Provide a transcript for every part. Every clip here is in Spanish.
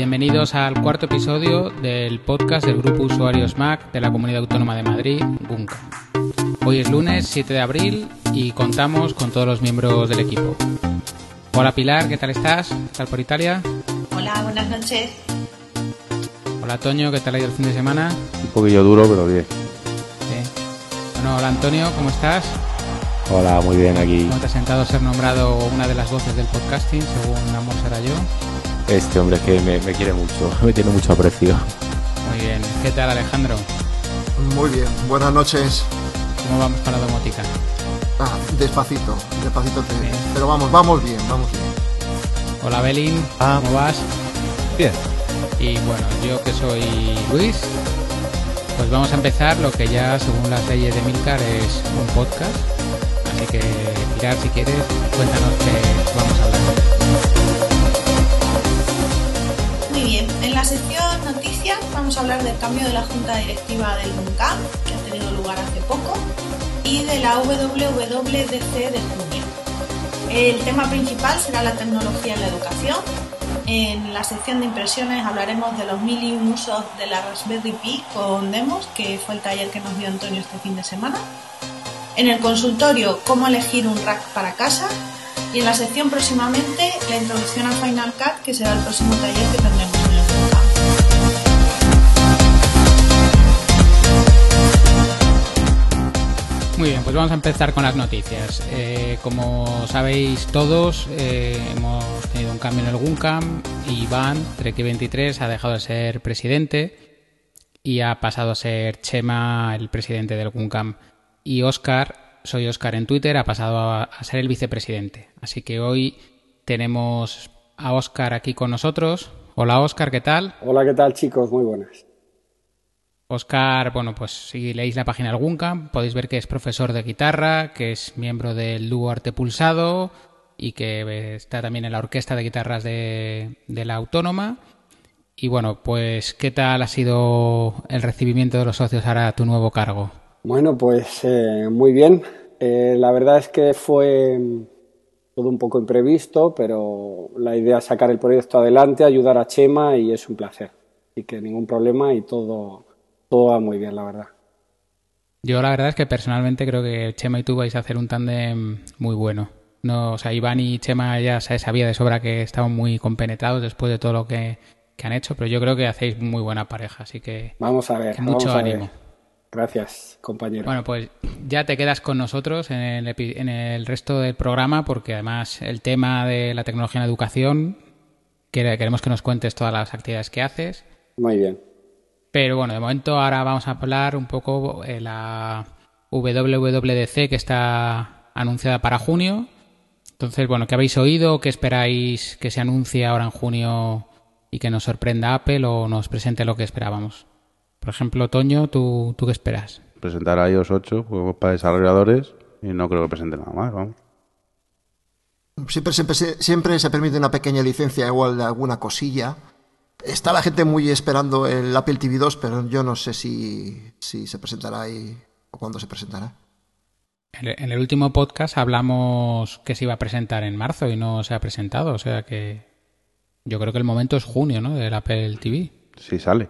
Bienvenidos al cuarto episodio del podcast del Grupo Usuarios Mac de la Comunidad Autónoma de Madrid, GUNCA. Hoy es lunes 7 de abril y contamos con todos los miembros del equipo. Hola Pilar, ¿qué tal estás? ¿Qué tal por Italia? Hola, buenas noches. Hola Toño, ¿qué tal ha ido el fin de semana? Un poquillo duro, pero bien. Sí. Bueno, hola Antonio, ¿cómo estás? Hola, muy bien aquí. ¿Cómo te has sentado a ser nombrado una de las voces del podcasting, según Amor será yo? Este hombre es que me, me quiere mucho, me tiene mucho aprecio. Muy bien. ¿Qué tal Alejandro? Muy bien, buenas noches. ¿Cómo vamos para la domótica? Ah, despacito, despacito. te-. Pero vamos, vamos bien, vamos bien. Hola Belín, Ah. ¿cómo vas? Bien. Y bueno, yo que soy Luis, pues vamos a empezar lo que ya según las leyes de Milcar es un podcast. Así que, Pilar, si quieres, cuéntanos qué vamos a hablar. Bien, en la sección noticias vamos a hablar del cambio de la junta directiva del UNCAM, que ha tenido lugar hace poco, y de la WWDC de junio. El tema principal será la tecnología en la educación. En la sección de impresiones hablaremos de los mil y un usos de la Raspberry Pi con demos, que fue el taller que nos dio Antonio este fin de semana. En el consultorio, cómo elegir un rack para casa. Y en la sección próximamente, la introducción a Final Cut, que será el próximo taller que tendremos Muy bien, pues vamos a empezar con las noticias. Eh, como sabéis todos, eh, hemos tenido un cambio en el GUNCAM. Iván, Treki23, ha dejado de ser presidente y ha pasado a ser Chema, el presidente del GUNCAM. Y Oscar, soy Oscar en Twitter, ha pasado a, a ser el vicepresidente. Así que hoy tenemos a Oscar aquí con nosotros. Hola Oscar, ¿qué tal? Hola, ¿qué tal chicos? Muy buenas. Oscar, bueno, pues si leéis la página del podéis ver que es profesor de guitarra, que es miembro del dúo Arte Pulsado y que eh, está también en la orquesta de guitarras de, la Autónoma. Y bueno, pues ¿qué tal ha sido el recibimiento de los socios ahora a tu nuevo cargo? Bueno, pues eh, muy bien. Eh, la verdad es que fue todo un poco imprevisto, pero la idea es sacar el proyecto adelante, ayudar a Chema y es un placer. Así que ningún problema y todo, todo va muy bien, la verdad. Yo la verdad es que personalmente creo que Chema y tú vais a hacer un tándem muy bueno. No, o sea, Iván y Chema ya se sabía de sobra que estaban muy compenetrados después de todo lo que, que han hecho, pero yo creo que hacéis muy buena pareja, así que Vamos a ver. Que mucho vamos a ver. ánimo. Gracias, compañero. Bueno, pues ya te quedas con nosotros en el, epi- en el resto del programa porque además el tema de la tecnología en la educación, que- queremos que nos cuentes todas las actividades que haces. Muy bien. Pero bueno, de momento ahora vamos a hablar un poco de la WWDC que está anunciada para junio. Entonces, bueno, ¿qué habéis oído? ¿Qué esperáis que se anuncie ahora en junio y que nos sorprenda Apple o nos presente lo que esperábamos? Por ejemplo, Toño, ¿tú, tú qué esperas? Presentar a iOS 8 juegos para desarrolladores y no creo que presente nada más, vamos. Siempre, siempre se permite una pequeña licencia igual de alguna cosilla. Está la gente muy esperando el Apple TV 2, pero yo no sé si, si se presentará ahí o cuándo se presentará. En el- último podcast hablamos que se iba a presentar en marzo y no se ha presentado, o sea que yo creo que el momento es junio, ¿no? Del Apple TV. Si sale.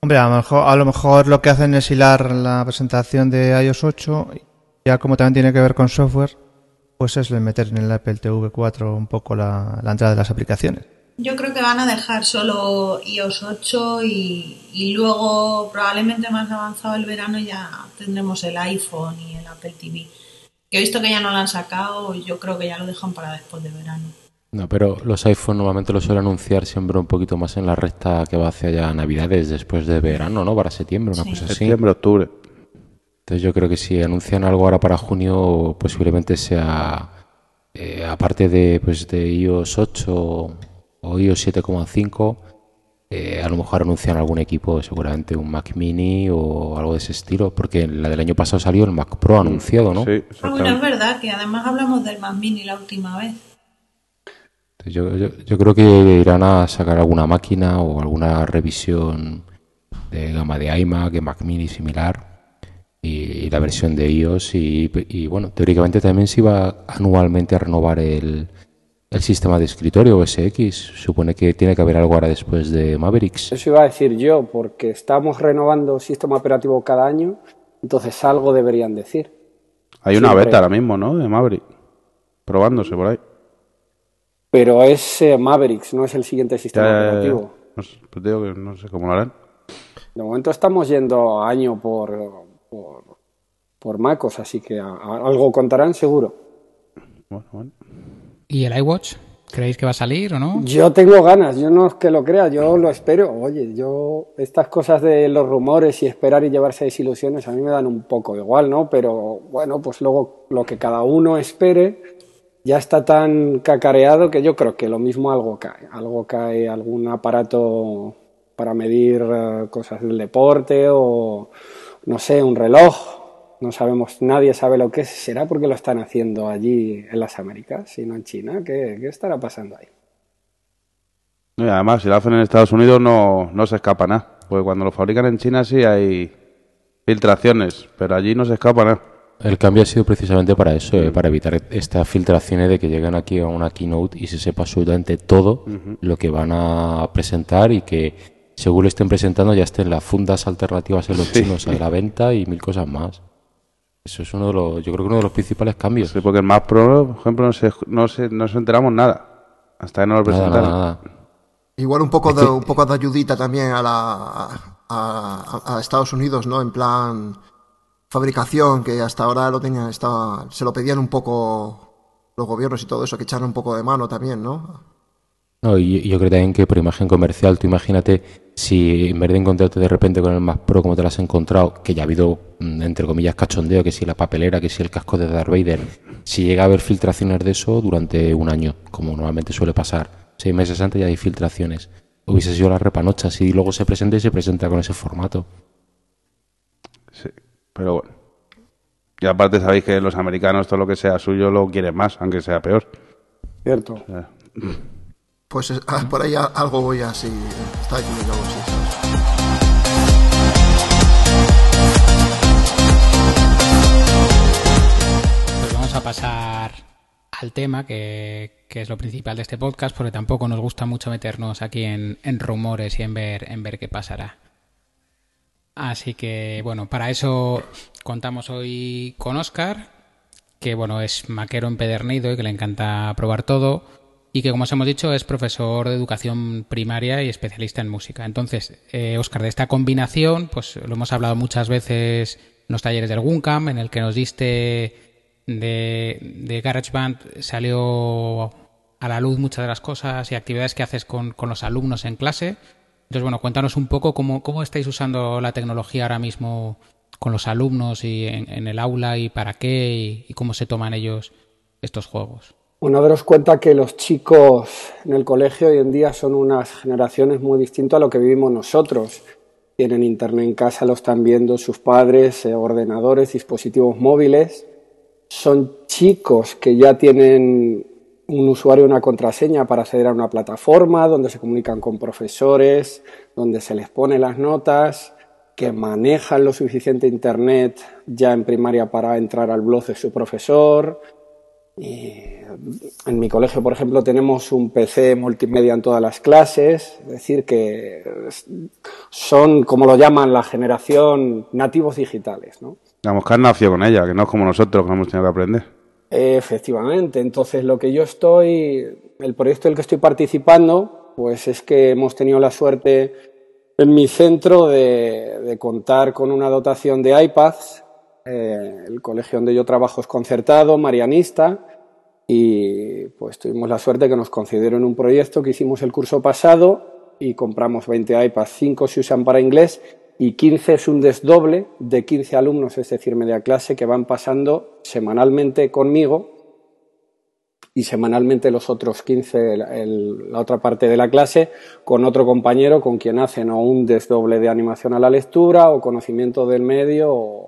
Hombre, a lo, mejor, a lo mejor lo que hacen es hilar la presentación de iOS 8, y ya como también tiene que ver con software, pues es el meter en el Apple TV 4 un poco la, la entrada de las aplicaciones. Yo creo que van a dejar solo iOS 8 y, y luego probablemente más avanzado el verano ya tendremos el iPhone y el Apple TV. Que he visto que ya no lo han sacado, yo creo que ya lo dejan para después de verano. No, pero los iPhone normalmente los suelen anunciar siempre un poquito más en la recta que va hacia ya Navidades, después de verano, ¿no? Para septiembre, una Sí. cosa así. Septiembre, octubre. Entonces yo creo que si anuncian algo ahora para junio, posiblemente sea, eh, aparte de, pues, de iOS 8 o iOS 7,5, eh, a lo mejor anuncian algún equipo, seguramente un Mac Mini o algo de ese estilo, porque la del año pasado salió el Mac Pro anunciado, ¿no? Sí, Ah, bueno, es verdad que además hablamos del Mac Mini la última vez. Yo, yo, yo creo que irán a sacar alguna máquina o alguna revisión de gama de iMac, de Mac Mini similar y, y la versión de iOS y, y, bueno, teóricamente también se iba anualmente a renovar el, el sistema de escritorio OS X. Supone que tiene que haber algo ahora después de Mavericks. Eso iba a decir yo, porque estamos renovando sistema operativo cada año, entonces algo deberían decir. Hay una Siempre. beta ahora mismo, ¿no? De Maverick. Probándose por ahí. Pero es eh, Mavericks, no es el siguiente sistema ya, ya, ya. operativo. No sé, pues digo que no sé cómo lo harán. De momento estamos yendo año por, por, por MacOS, así que a- a- algo contarán seguro. Bueno, bueno. ¿Y el iWatch? ¿Creéis que va a salir o no? Yo tengo ganas, yo no es que lo crea, yo lo espero. Oye, yo estas cosas de los rumores y esperar y llevarse desilusiones a mí me dan un poco igual, ¿no? Pero bueno, pues luego lo que cada uno espere ya está tan cacareado que yo creo que lo mismo algo cae. Algo cae, algún aparato para medir eh, cosas del deporte o no sé, un reloj. No sabemos, nadie sabe lo que es. ¿Será porque lo están haciendo allí en las Américas y no en China? ¿Qué, qué estará pasando ahí? Y además, si lo hacen en Estados Unidos no, no se escapa nada. Porque cuando lo fabrican en China sí hay filtraciones, pero allí no se escapa nada. El cambio ha sido precisamente para eso, eh, para evitar estas filtraciones de que lleguen aquí a una keynote y se sepa absolutamente todo lo que van a presentar y que según lo estén presentando ya estén las fundas alternativas en los Sí. chinos a la venta y mil cosas más. Eso es uno de los, yo creo que uno de los principales cambios. Sí, porque el Mac Pro, por ejemplo, no se, no se, no nos enteramos nada. Hasta que no lo presentaron. nada, nada. Igual un poco de, un poco de ayudita también a, la, a, a- a Estados Unidos, ¿no? En plan fabricación, que hasta ahora lo tenían, estaba, se lo pedían un poco los gobiernos y todo eso, que echaran un poco de mano también, ¿no? No, y y yo creo también que por imagen comercial, tú imagínate si en vez de encontrarte de repente con el Mac Pro como te lo has encontrado, que ya ha habido, mm, entre comillas, cachondeo, que si la papelera, que si el casco de Darth Vader, si llega a haber filtraciones de eso durante un año, como normalmente suele pasar, seis meses antes ya hay filtraciones. Hubiese sido la repanocha si luego se presenta y se presenta con ese formato. Sí, pero bueno. Y aparte sabéis que los americanos todo lo que sea suyo lo quieren más, aunque sea peor. Cierto. O sea, Pues es- ah, por ahí algo voy así, eh, está así, ¿sabes? Pues vamos a pasar al tema, que, que es lo principal de este podcast, porque tampoco nos gusta mucho meternos aquí en, en rumores y en ver, en ver qué pasará. Así que, bueno, para eso contamos hoy con Oscar, que, bueno, es maquero empedernido y que le encanta probar todo, y que, como os hemos dicho, es profesor de educación primaria y especialista en música. Entonces, eh, Oscar, de esta combinación, pues lo hemos hablado muchas veces en los talleres del Guncam, en el que nos diste de, de GarageBand, salió a la luz muchas de las cosas y actividades que haces con, con los alumnos en clase. Entonces, bueno, cuéntanos un poco cómo, cómo estáis usando la tecnología ahora mismo con los alumnos y en, el aula y para qué y cómo se toman ellos estos juegos. Bueno, daros cuenta que los chicos en el colegio hoy en día son unas generaciones muy distintas a lo que vivimos nosotros. Tienen internet en casa, lo están viendo sus padres, eh, ordenadores, dispositivos móviles. Son chicos que ya tienen un usuario y una contraseña para acceder a una plataforma donde se comunican con profesores, donde se les pone las notas, que manejan lo suficiente internet ya en primaria para entrar al blog de su profesor, y en mi colegio, por ejemplo, tenemos un PC multimedia en todas las clases, es decir, que son, como lo llaman, la generación nativos digitales, ¿no? Digamos que han nacido con ella, que no es como nosotros que hemos tenido que aprender. Efectivamente, entonces lo que yo estoy, el proyecto en el que estoy participando, pues es que hemos tenido la suerte en mi centro de, de contar con una dotación de iPads. Eh, el colegio donde yo trabajo es concertado, marianista, y pues tuvimos la suerte que nos concedieron un proyecto que hicimos el curso pasado y compramos 20 iPads, 5 se usan para inglés y 15 es un desdoble de 15 alumnos, es decir, media clase, que van pasando semanalmente conmigo y semanalmente los otros 15, el- el- la otra parte de la clase, con otro compañero con quien hacen o un desdoble de animación a la lectura o conocimiento del medio o,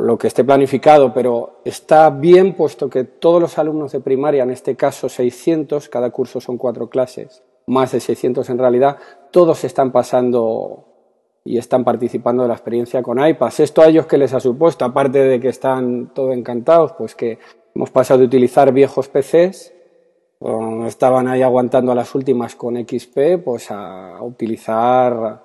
lo que esté planificado, pero está bien puesto que todos los alumnos de primaria, en este caso 600, cada curso son cuatro clases, más de 600 en realidad, todos están pasando y están participando de la experiencia con iPads. ¿Esto a ellos qué les ha supuesto? Aparte de que están todos encantados, pues que hemos pasado de utilizar viejos PCs estaban ahí aguantando a las últimas con XP, pues a, utilizar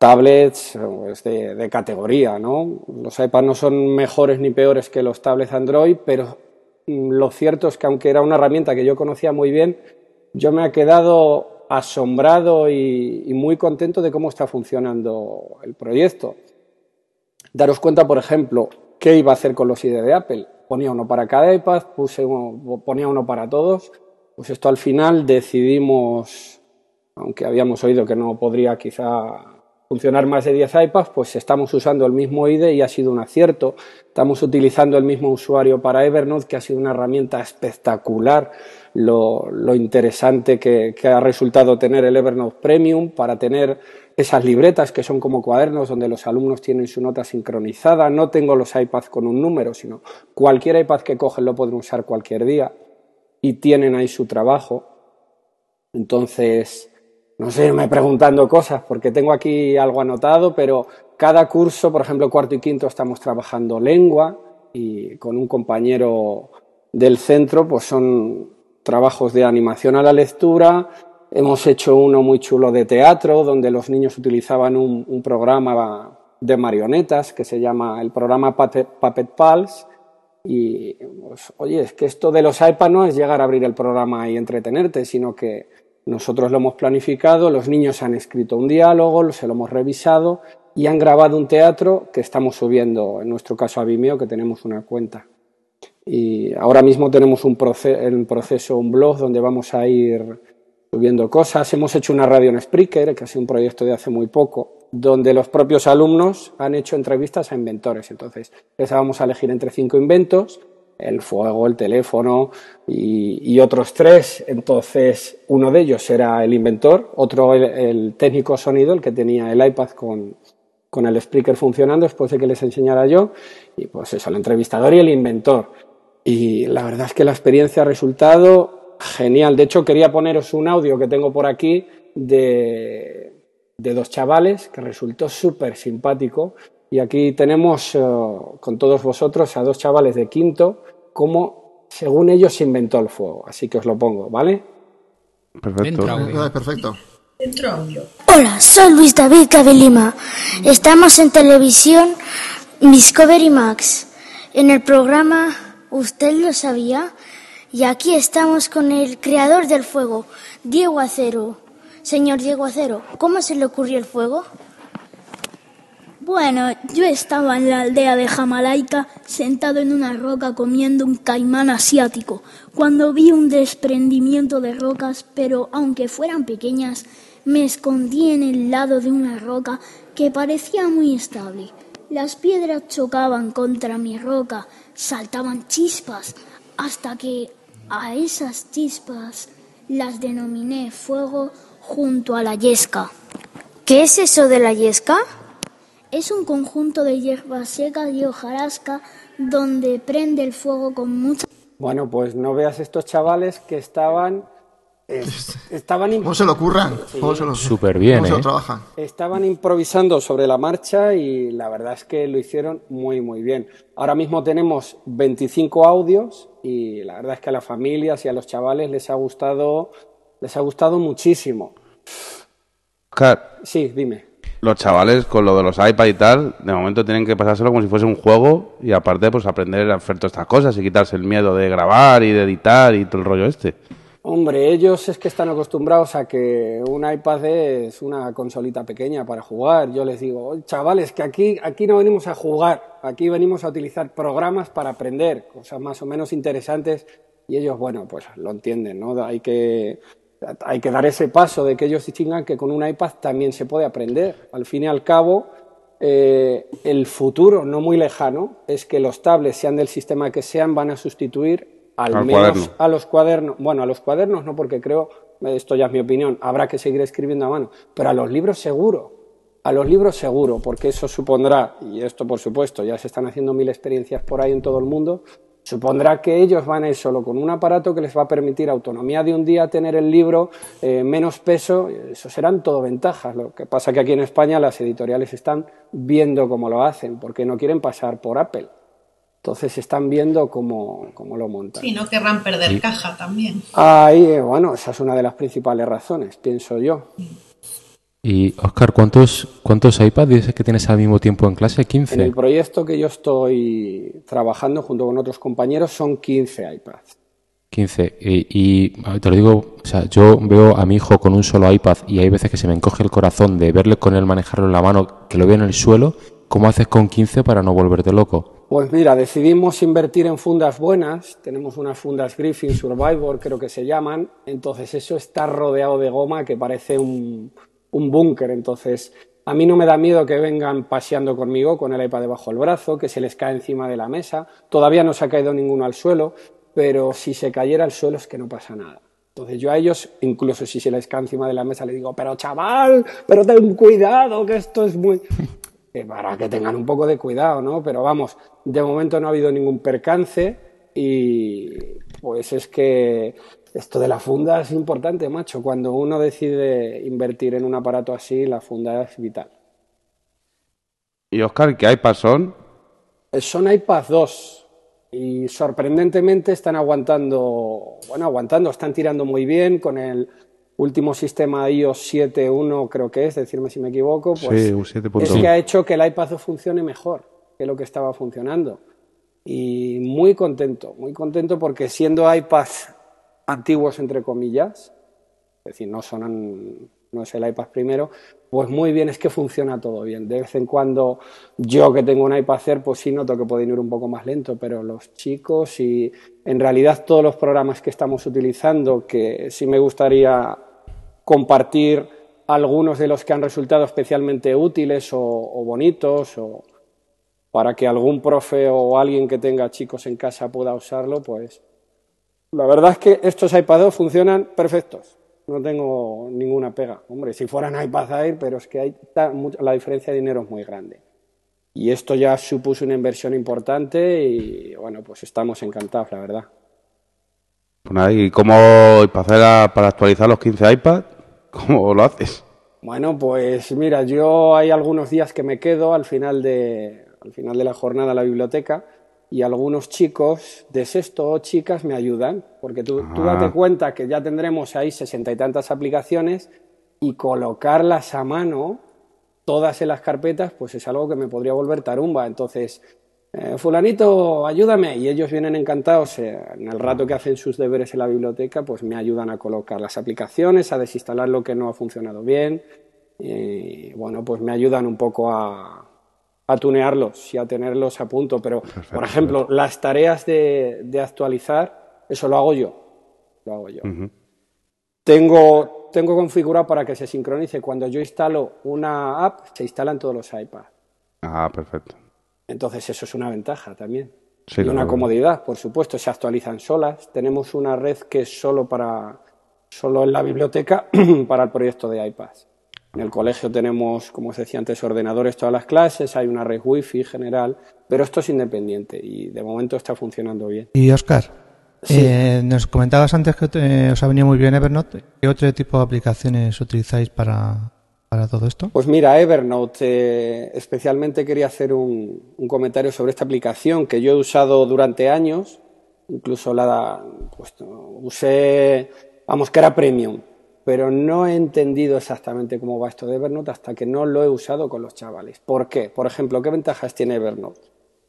tablets pues, de, categoría, ¿no? Los iPads no son mejores ni peores que los tablets Android, pero mm, lo cierto es que aunque era una herramienta que yo conocía muy bien, yo me he quedado asombrado y, y muy contento de cómo está funcionando el proyecto. Daros cuenta, por ejemplo, qué iba a hacer con los ID de Apple ponía uno para cada iPad, puse ponía uno para todos. Pues esto al final decidimos, aunque habíamos oído que no podría quizá funcionar más de 10 iPads, pues estamos usando el mismo IDE y ha sido un acierto. Estamos utilizando el mismo usuario para Evernote, que ha sido una herramienta espectacular. Lo, interesante que, que, ha resultado tener el Evernote Premium para tener esas libretas que son como cuadernos donde los alumnos tienen su nota sincronizada. No tengo los iPads con un número, sino cualquier iPad que cogen lo pueden usar cualquier día y tienen ahí su trabajo. Entonces, no sé, me preguntando cosas porque tengo aquí algo anotado, pero cada curso, por ejemplo, cuarto y quinto estamos trabajando lengua y con un compañero del centro, pues son trabajos de animación a la lectura, Hemos hecho uno muy chulo de teatro, donde los niños utilizaban un, programa de marionetas que se llama el programa Puppet, Pulse. Y, pues, oye, es que esto de los iPads no es llegar a abrir el programa y entretenerte, sino que nosotros lo hemos planificado, los niños han escrito un diálogo, se lo hemos revisado y han grabado un teatro que estamos subiendo, en nuestro caso a Vimeo, que tenemos una cuenta. Y ahora mismo tenemos un en proceso un blog donde vamos a ir subiendo cosas. Hemos hecho una radio en Spreaker, que ha sido un proyecto de hace muy poco, donde los propios alumnos han hecho entrevistas a inventores. Entonces, les vamos a elegir entre cinco inventos, el fuego, el teléfono y, otros tres. Entonces, uno de ellos era el inventor, otro el, técnico sonido, el que tenía el iPad con, con el Spreaker funcionando después de que les enseñara yo, y pues eso, el entrevistador y el inventor. Y la verdad es que la experiencia ha resultado Genial. De hecho, quería poneros un audio que tengo por aquí de, dos chavales que resultó súper simpático. Y aquí tenemos eh, con todos vosotros a dos chavales de quinto, como según ellos se inventó el fuego. Así que os lo pongo, ¿vale? Perfecto. perfecto. Hola, soy Luis David Cabelima. Estamos en televisión Discovery Max. En el programa ¿Usted lo sabía? Y aquí estamos con el creador del fuego, Diego Acero. Señor Diego Acero, ¿cómo se le ocurrió el fuego? Bueno, yo estaba en la aldea de Jamalaika sentado en una roca comiendo un caimán asiático, cuando vi un desprendimiento de rocas, pero aunque fueran pequeñas, me escondí en el lado de una roca que parecía muy estable. Las piedras chocaban contra mi roca, saltaban chispas, hasta que a esas chispas las denominé fuego junto a la yesca. ¿Qué es eso de la yesca? Es un conjunto de hierbas secas y hojarasca donde prende el fuego con mucha... Bueno, pues no veas estos chavales que estaban estaban ¿Cómo se lo ocurran? Súper bien, ¿eh? trabajan? Estaban improvisando sobre la marcha y la verdad es que lo hicieron muy, muy bien. Ahora mismo tenemos 25 audios y la verdad es que a las familias y a los chavales les ha gustado, les ha gustado muchísimo. sí, dime. Los chavales con lo de los iPad y tal, de momento tienen que pasárselo como si fuese un juego y aparte pues aprender a hacer todas estas cosas y quitarse el miedo de grabar y de editar y todo el rollo este. Hombre, ellos es que están acostumbrados a que un iPad es una consolita pequeña para jugar. Yo les digo, chavales, que aquí, aquí no venimos a jugar, aquí venimos a utilizar programas para aprender, cosas más o menos interesantes. Y ellos, bueno, pues lo entienden, ¿no? Hay que, hay que dar ese paso de que ellos distingan que con un iPad también se puede aprender. Al fin y al cabo, eh, el futuro no muy lejano es que los tablets, sean del sistema que sean, van a sustituir al, menos a los cuadernos, bueno, a los cuadernos no, porque creo, esto ya es mi opinión, habrá que seguir escribiendo a mano, pero a los libros seguro, a los libros seguro, porque eso supondrá, y esto por supuesto, ya se están haciendo mil experiencias por ahí en todo el mundo, supondrá que ellos van a ir solo con un aparato que les va a permitir autonomía de un día, tener el libro, eh, menos peso, eso serán todo ventajas. Lo que pasa que aquí en España las editoriales están viendo cómo lo hacen, porque no quieren pasar por Apple. Entonces están viendo cómo, cómo lo montan. Sí, no querrán perder caja también. Ahí, bueno, esa es una de las principales razones, pienso yo. Y Oscar, ¿cuántos, cuántos iPads dices que tienes al mismo tiempo en clase? ¿15? En el proyecto que yo estoy trabajando junto con otros compañeros son 15 iPads. 15. Y, y, te lo digo, o sea, yo veo a mi hijo con un solo iPad y hay veces que se me encoge el corazón de verle con él manejarlo en la mano, que lo veo en el suelo. ¿Cómo haces con 15 para no volverte loco? Pues mira, decidimos invertir en fundas buenas. Tenemos unas fundas Griffin Survivor, creo que se llaman. Entonces eso está rodeado de goma que parece un, un búnker. Entonces, a mí no me da miedo que vengan paseando conmigo con el iPad debajo del brazo, que se les cae encima de la mesa. Todavía no se ha caído ninguno al suelo, pero si se cayera al suelo es que no pasa nada. Entonces yo a ellos, incluso si se les cae encima de la mesa, les digo, pero chaval, pero ten cuidado, que esto es muy... para que tengan un poco de cuidado, ¿no? Pero vamos, de momento no ha habido ningún percance y pues es que esto de la funda es importante, macho. Cuando uno decide invertir en un aparato así, la funda es vital. ¿Y Oscar, qué iPads son? Son iPad 2 y sorprendentemente están aguantando, bueno, aguantando, están tirando muy bien con el último sistema iOS 7.1 creo que es, decirme si me equivoco, pues sí, es que ha hecho que el iPad 2 funcione mejor que lo que estaba funcionando. Y muy contento, muy contento porque siendo iPads antiguos, entre comillas, es decir, no son no es el iPad primero, pues muy bien, es que funciona todo bien. De vez en cuando yo que tengo un iPad Air, pues sí noto que puede ir un poco más lento, pero los chicos y en realidad todos los programas que estamos utilizando, que sí me gustaría compartir algunos de los que han resultado especialmente útiles o, o bonitos o para que algún profe o alguien que tenga chicos en casa pueda usarlo, pues la verdad es que estos iPad funcionan perfectos. No tengo ninguna pega. Hombre, si fueran iPad Air, pero es que hay la diferencia de dinero es muy grande. Y esto ya supuso una inversión importante y bueno, pues estamos encantados, la verdad. Pues ¿y cómo para, para actualizar los 15 iPad? ¿Cómo lo haces? Bueno, pues mira, yo hay algunos días que me quedo al final de, al final de la jornada a la biblioteca y algunos chicos de sexto o chicas me ayudan, porque tú, tú date Ah. cuenta que ya tendremos ahí sesenta y tantas aplicaciones y colocarlas a mano, todas en las carpetas, pues es algo que me podría volver tarumba. Entonces, eh, fulanito, ayúdame. Y ellos vienen encantados, eh, en el rato que hacen sus deberes en la biblioteca, pues me ayudan a colocar las aplicaciones, a desinstalar lo que no ha funcionado bien. Y bueno, pues me ayudan un poco a, a tunearlos y a tenerlos a punto. Pero, por ejemplo, las tareas de, de actualizar, eso lo hago yo. Lo hago yo. Tengo, tengo configurado para que se sincronice. Cuando yo instalo una app, se instalan todos los iPads. Ah, perfecto. Entonces eso es una ventaja también. Sí, y una comodidad, por supuesto, se actualizan solas. Tenemos una red que es solo para solo en la biblioteca para el proyecto de iPads. En el colegio tenemos, como os decía antes, ordenadores todas las clases, hay una red wifi general, pero esto es independiente y de momento está funcionando bien. Y Oscar, Sí. eh, nos comentabas antes que eh, os ha venido muy bien Evernote. ¿Qué otro tipo de aplicaciones utilizáis para, para todo esto? Pues mira, Evernote, eh, especialmente quería hacer un, un comentario sobre esta aplicación que yo he usado durante años, incluso la pues, usé, vamos, que era premium, pero no he entendido exactamente cómo va esto de Evernote hasta que no lo he usado con los chavales. ¿Por qué? Por ejemplo, ¿qué ventajas tiene Evernote?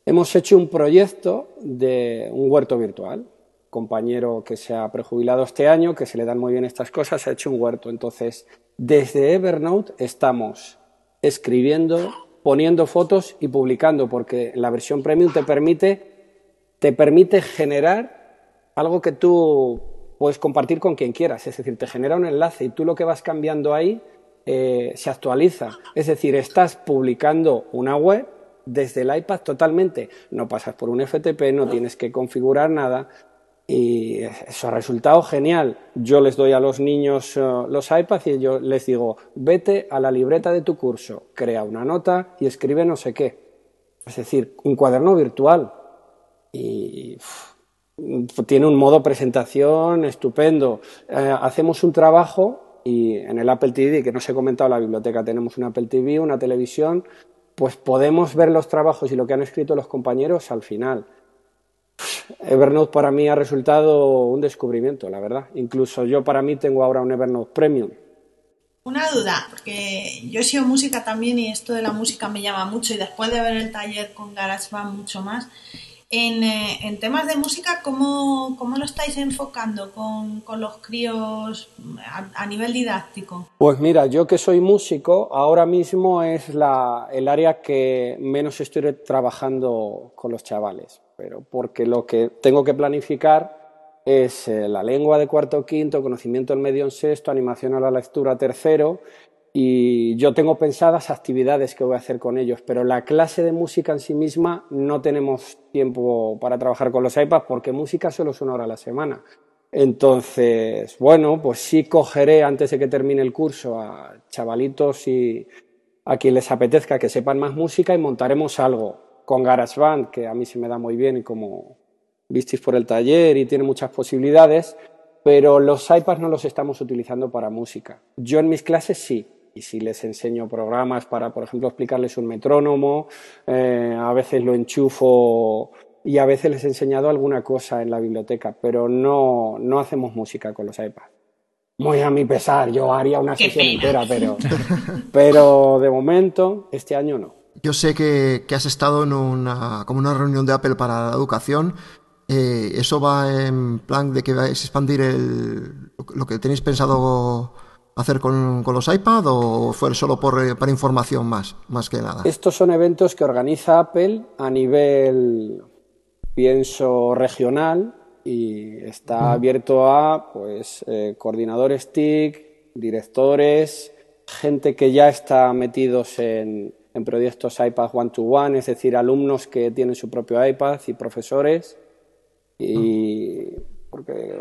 Hemos hecho un proyecto de un huerto virtual. Compañero que se ha prejubilado este año, que se le dan muy bien estas cosas, ha hecho un huerto. Entonces, desde Evernote estamos escribiendo, poniendo fotos y publicando, porque la versión premium te permite, te permite generar algo que tú puedes compartir con quien quieras. Es decir, te genera un enlace y tú lo que vas cambiando ahí eh, se actualiza. Es decir, estás publicando una web desde el iPad totalmente. No pasas por un FTP, no tienes que configurar nada. Y eso ha resultado genial. Yo les doy a los niños eh, los iPads y yo les digo, vete a la libreta de tu curso, crea una nota y escribe no sé qué. Es decir, un cuaderno virtual. Y tiene un modo presentación estupendo. Eh, hacemos un trabajo y en el Apple TV, que no se ha comentado en la biblioteca, tenemos un Apple TV, una televisión, pues podemos ver los trabajos y lo que han escrito los compañeros al final. Evernote para mí ha resultado un descubrimiento, la verdad. Incluso yo para mí tengo ahora un Evernote Premium. Una duda, porque yo he sido música también y esto de la música me llama mucho y después de ver el taller con GarageBand mucho más. En, eh, en temas de música, ¿cómo, cómo lo estáis enfocando con, con los críos a, nivel didáctico? Pues mira, yo que soy músico, ahora mismo es la, el área que menos estoy trabajando con los chavales, pero porque lo que tengo que planificar es eh, la lengua de cuarto quinto, conocimiento del medio en sexto, animación a la lectura tercero y yo tengo pensadas actividades que voy a hacer con ellos, pero la clase de música en sí misma no tenemos tiempo para trabajar con los iPads porque música solo es una hora a la semana. Entonces, bueno, pues sí cogeré antes de que termine el curso a chavalitos y a quien les apetezca que sepan más música y montaremos algo con GarageBand, que a mí se me da muy bien como visteis por el taller y tiene muchas posibilidades, pero los iPads no los estamos utilizando para música. Yo en mis clases sí, y si les enseño programas para, por ejemplo, explicarles un metrónomo, eh, a veces lo enchufo y a veces les he enseñado alguna cosa en la biblioteca, pero no, no hacemos música con los iPads. Muy a mi pesar, yo haría una sesión entera, pero, pero de momento, este año no. Yo sé que, que, has estado en una, como una reunión de Apple para la educación. Eh, ¿Eso va en plan de que vais a expandir el, lo que tenéis pensado hacer con, con, los iPad o fue solo por, eh, para información más, más que nada? Estos son eventos que organiza Apple a nivel, pienso, regional y está abierto a pues, eh, coordinadores TIC, directores, gente que ya está metidos en, en proyectos iPad one-to-one, es decir, alumnos que tienen su propio iPad y profesores. Y porque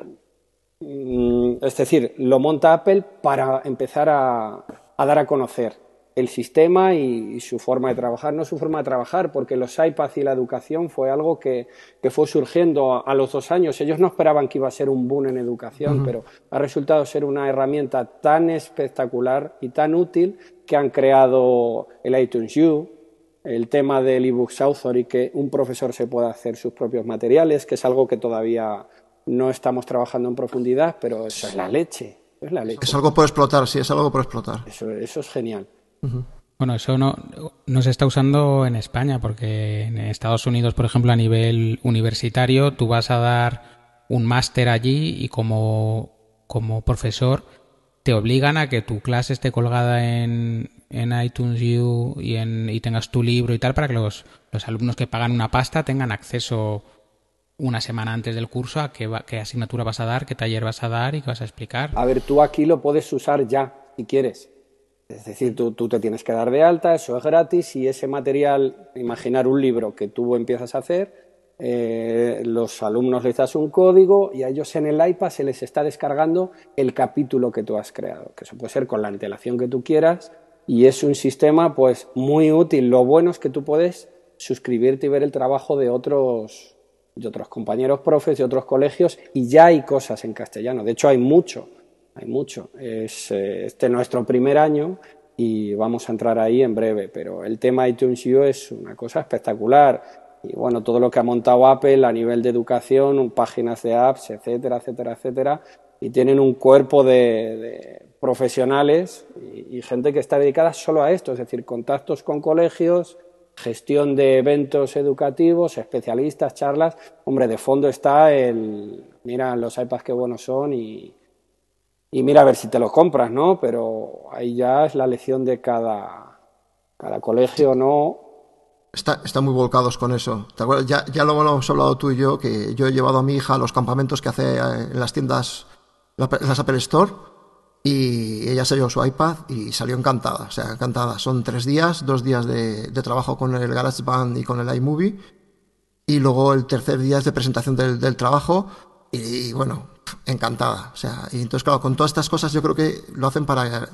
es decir, lo monta Apple para empezar a, a dar a conocer el sistema y, y, su forma de trabajar. No su forma de trabajar, porque los iPads y la educación fue algo que, que fue surgiendo a, a, los dos años. Ellos no esperaban que iba a ser un boom en educación, uh -huh. pero ha resultado ser una herramienta tan espectacular y tan útil que han creado el iTunes U, el tema del ebook author y que un profesor se pueda hacer sus propios materiales, que es algo que todavía no estamos trabajando en profundidad, pero eso es la leche. Es, la leche. es algo por explotar, sí, es algo por explotar. Eso, eso es genial. Uh -huh. Bueno, eso no, no se está usando en España, porque en Estados Unidos, por ejemplo, a nivel universitario, tú vas a dar un máster allí y como, como profesor te obligan a que tu clase esté colgada en, en iTunes U y, en, y tengas tu libro y tal para que los, los alumnos que pagan una pasta tengan acceso una semana antes del curso a qué, qué, asignatura vas a dar, qué taller vas a dar y qué vas a explicar. A ver, tú aquí lo puedes usar ya, si quieres. Es decir, tú, tú, te tienes que dar de alta, eso es gratis y ese material, imaginar un libro que tú empiezas a hacer, eh, los alumnos les das un código y a ellos en el iPad se les está descargando el capítulo que tú has creado, que eso puede ser con la antelación que tú quieras y es un sistema pues muy útil. Lo bueno es que tú puedes suscribirte y ver el trabajo de otros de otros compañeros profes de otros colegios y ya hay cosas en castellano. De hecho, hay mucho, hay mucho. Es eh, este nuestro primer año y vamos a entrar ahí en breve, pero el tema iTunes U es una cosa espectacular. Y bueno, todo lo que ha montado Apple a nivel de educación, páginas de apps, etcétera, etcétera, etcétera, y tienen un cuerpo de, profesionales y, y gente que está dedicada solo a esto, es decir, contactos con colegios, gestión de eventos educativos, especialistas, charlas. Hombre, de fondo está el, mira los iPads qué buenos son y, y mira a ver si te los compras, ¿no? Pero ahí ya es la lección de cada, cada colegio, ¿no? Está, muy volcados con eso. ¿Te acuerdas? Ya, ya lo hemos hablado tú y yo, que yo he llevado a mi hija a los campamentos que hace en las tiendas, las Apple Store, y ella se llevó su iPad y salió encantada, o sea, encantada. Son tres días, dos días de, trabajo con el GarageBand y con el iMovie, y luego el tercer día es de presentación del, del trabajo, y, y, bueno, encantada. O sea, y entonces, claro, con todas estas cosas yo creo que lo hacen para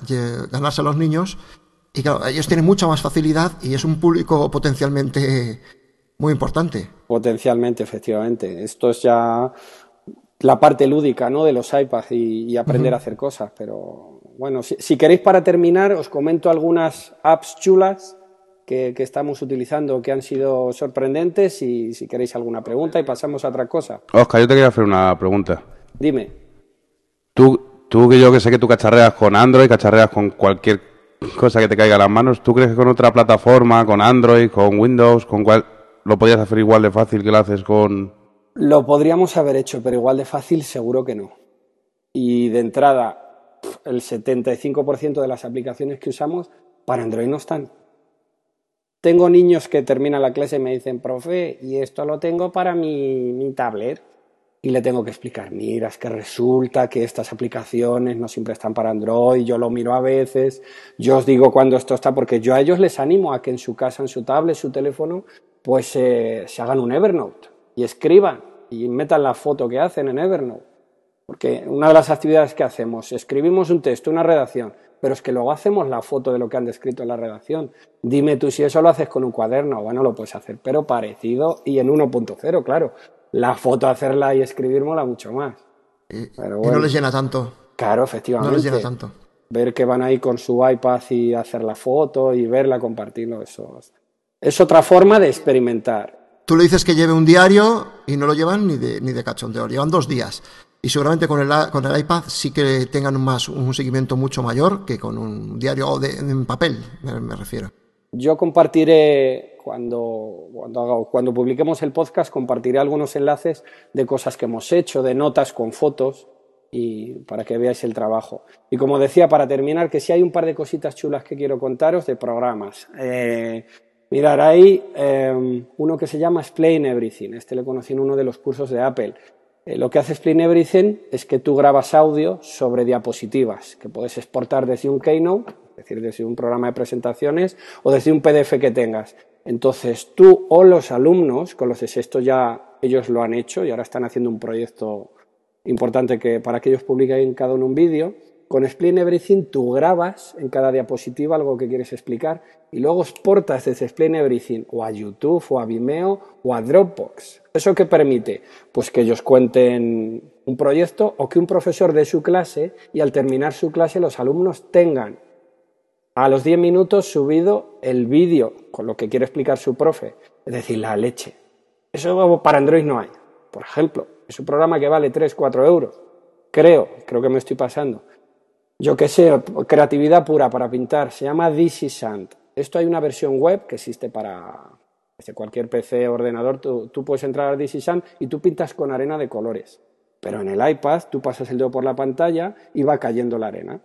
ganarse a los niños, y claro, ellos tienen mucha más facilidad y es un público potencialmente muy importante. Potencialmente, efectivamente. Esto es ya la parte lúdica ¿no? de los iPads y, y aprender uh -huh. a hacer cosas. Pero bueno, si, si, queréis para terminar, os comento algunas apps chulas que, que, estamos utilizando que han sido sorprendentes y si queréis alguna pregunta y pasamos a otra cosa. Oscar, yo te quería hacer una pregunta. Dime. Tú, tú que yo que sé que tú cacharreas con Android, cacharreas con cualquier cosa que te caiga a las manos, ¿tú crees que con otra plataforma, con Android, con Windows, con cuál, lo podrías hacer igual de fácil que lo haces con... Lo podríamos haber hecho, pero igual de fácil seguro que no. Y de entrada, el 75% de las aplicaciones que usamos para Android no están. Tengo niños que terminan la clase y me dicen, profe, y esto lo tengo para mi, mi tablet. Y le tengo que explicar, mira, es que resulta que estas aplicaciones no siempre están para Android, yo lo miro a veces, yo os digo cuando esto está, porque yo a ellos les animo a que en su casa, en su tablet, su teléfono, pues eh, se hagan un Evernote y escriban y metan la foto que hacen en Evernote. Porque una de las actividades que hacemos, escribimos un texto, una redacción, pero es que luego hacemos la foto de lo que han descrito en la redacción. Dime tú si eso lo haces con un cuaderno, bueno, lo puedes hacer, pero parecido y en 1.0, claro. La foto hacerla y escribir mola mucho más. Y, pero bueno, y no les llena tanto. Claro, efectivamente. No les llena tanto. Ver que van ahí con su iPad y hacer la foto y verla, compartirlo, eso es otra forma de experimentar. Tú le dices que lleve un diario y no lo llevan ni de, ni de cachondeo, llevan dos días. Y seguramente con el, con el iPad sí que tengan más, un seguimiento mucho mayor que con un diario de, en papel, me, refiero. Yo compartiré, cuando, cuando, cuando publiquemos el podcast, compartiré algunos enlaces de cosas que hemos hecho, de notas con fotos, y para que veáis el trabajo. Y como decía, para terminar, que si hay un par de cositas chulas que quiero contaros de programas. Eh, Mirar, hay eh, uno que se llama Explain Everything. Este lo conocí en uno de los cursos de Apple. Eh, lo que hace Explain Everything es que tú grabas audio sobre diapositivas que puedes exportar desde un Keynote, es decir, desde un programa de presentaciones o desde un PDF que tengas. Entonces tú o los alumnos, con los de esto ya ellos lo han hecho y ahora están haciendo un proyecto importante que, para que ellos publiquen cada uno un vídeo, con Explain Everything tú grabas en cada diapositiva algo que quieres explicar y luego exportas desde Explain Everything o a YouTube o a Vimeo o a Dropbox. ¿Eso qué permite? Pues que ellos cuenten un proyecto o que un profesor dé su clase y al terminar su clase los alumnos tengan a los 10 minutos subido el vídeo con lo que quiere explicar su profe, es decir, la leche. Eso para Android no hay. Por ejemplo, es un programa que vale 3-4 euros. Creo, creo que me estoy pasando yo qué sé, creatividad pura para pintar, se llama This Sand. Esto hay una versión web que existe para desde cualquier PC ordenador, tú, tú, puedes entrar a This Sand y tú pintas con arena de colores. Pero en el iPad tú pasas el dedo por la pantalla y va cayendo la arena.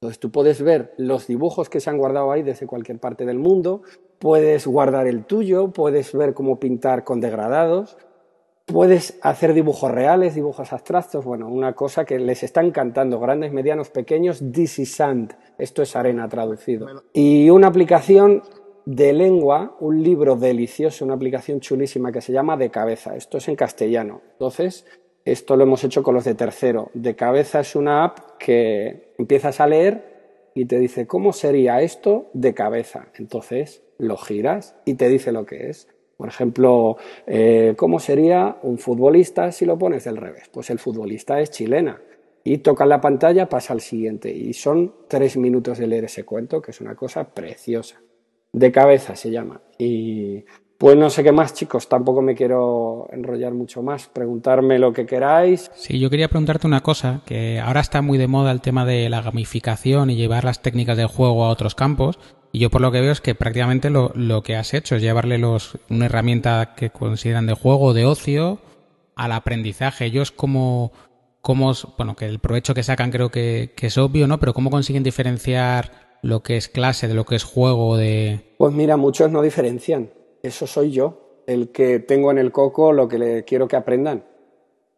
Entonces tú puedes ver los dibujos que se han guardado ahí desde cualquier parte del mundo, puedes guardar el tuyo, puedes ver cómo pintar con degradados, Puedes hacer dibujos reales, dibujos abstractos, bueno, una cosa que les está encantando, grandes, medianos, pequeños, this is sand, esto es arena traducido. Y una aplicación de lengua, un libro delicioso, una aplicación chulísima que se llama De Cabeza, esto es en castellano. Entonces, esto lo hemos hecho con los de tercero. De Cabeza es una app que empiezas a leer y te dice, ¿cómo sería esto de cabeza? Entonces, lo giras y te dice lo que es. Por ejemplo, eh, ¿cómo sería un futbolista si lo pones del revés? Pues el futbolista es chilena. Y toca la pantalla, pasa al siguiente. Y son tres minutos de leer ese cuento, que es una cosa preciosa. De cabeza se llama. Y pues no sé qué más, chicos, tampoco me quiero enrollar mucho más. Preguntarme lo que queráis. Sí, yo quería preguntarte una cosa, que ahora está muy de moda el tema de la gamificación y llevar las técnicas del juego a otros campos. Y yo por lo que veo es que prácticamente lo, lo que has hecho es llevarle los, una herramienta que consideran de juego, de ocio, al aprendizaje. Ellos como, como, bueno, que el provecho que sacan creo que, que, es obvio, ¿no? Pero ¿cómo consiguen diferenciar lo que es clase de lo que es juego de...? Pues mira, muchos no diferencian. Eso soy yo, el que tengo en el coco lo que le quiero que aprendan.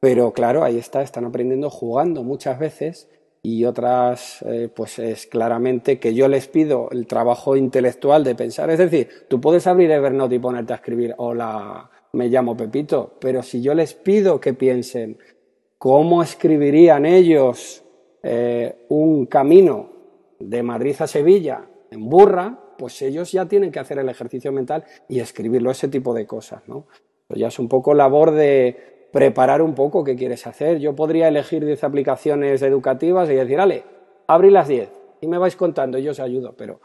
Pero claro, ahí está, están aprendiendo jugando muchas veces y otras eh, pues es claramente que yo les pido el trabajo intelectual de pensar. Es decir, tú puedes abrir Evernote y ponerte a escribir hola, me llamo Pepito, pero si yo les pido que piensen cómo escribirían ellos eh, un camino de Madrid a Sevilla en burra, pues ellos ya tienen que hacer el ejercicio mental y escribirlo, ese tipo de cosas, ¿no? Pues ya es un poco labor de preparar un poco qué quieres hacer. Yo podría elegir 10 aplicaciones educativas y decir, ale, abrí las 10 y me vais contando, yo os ayudo, pero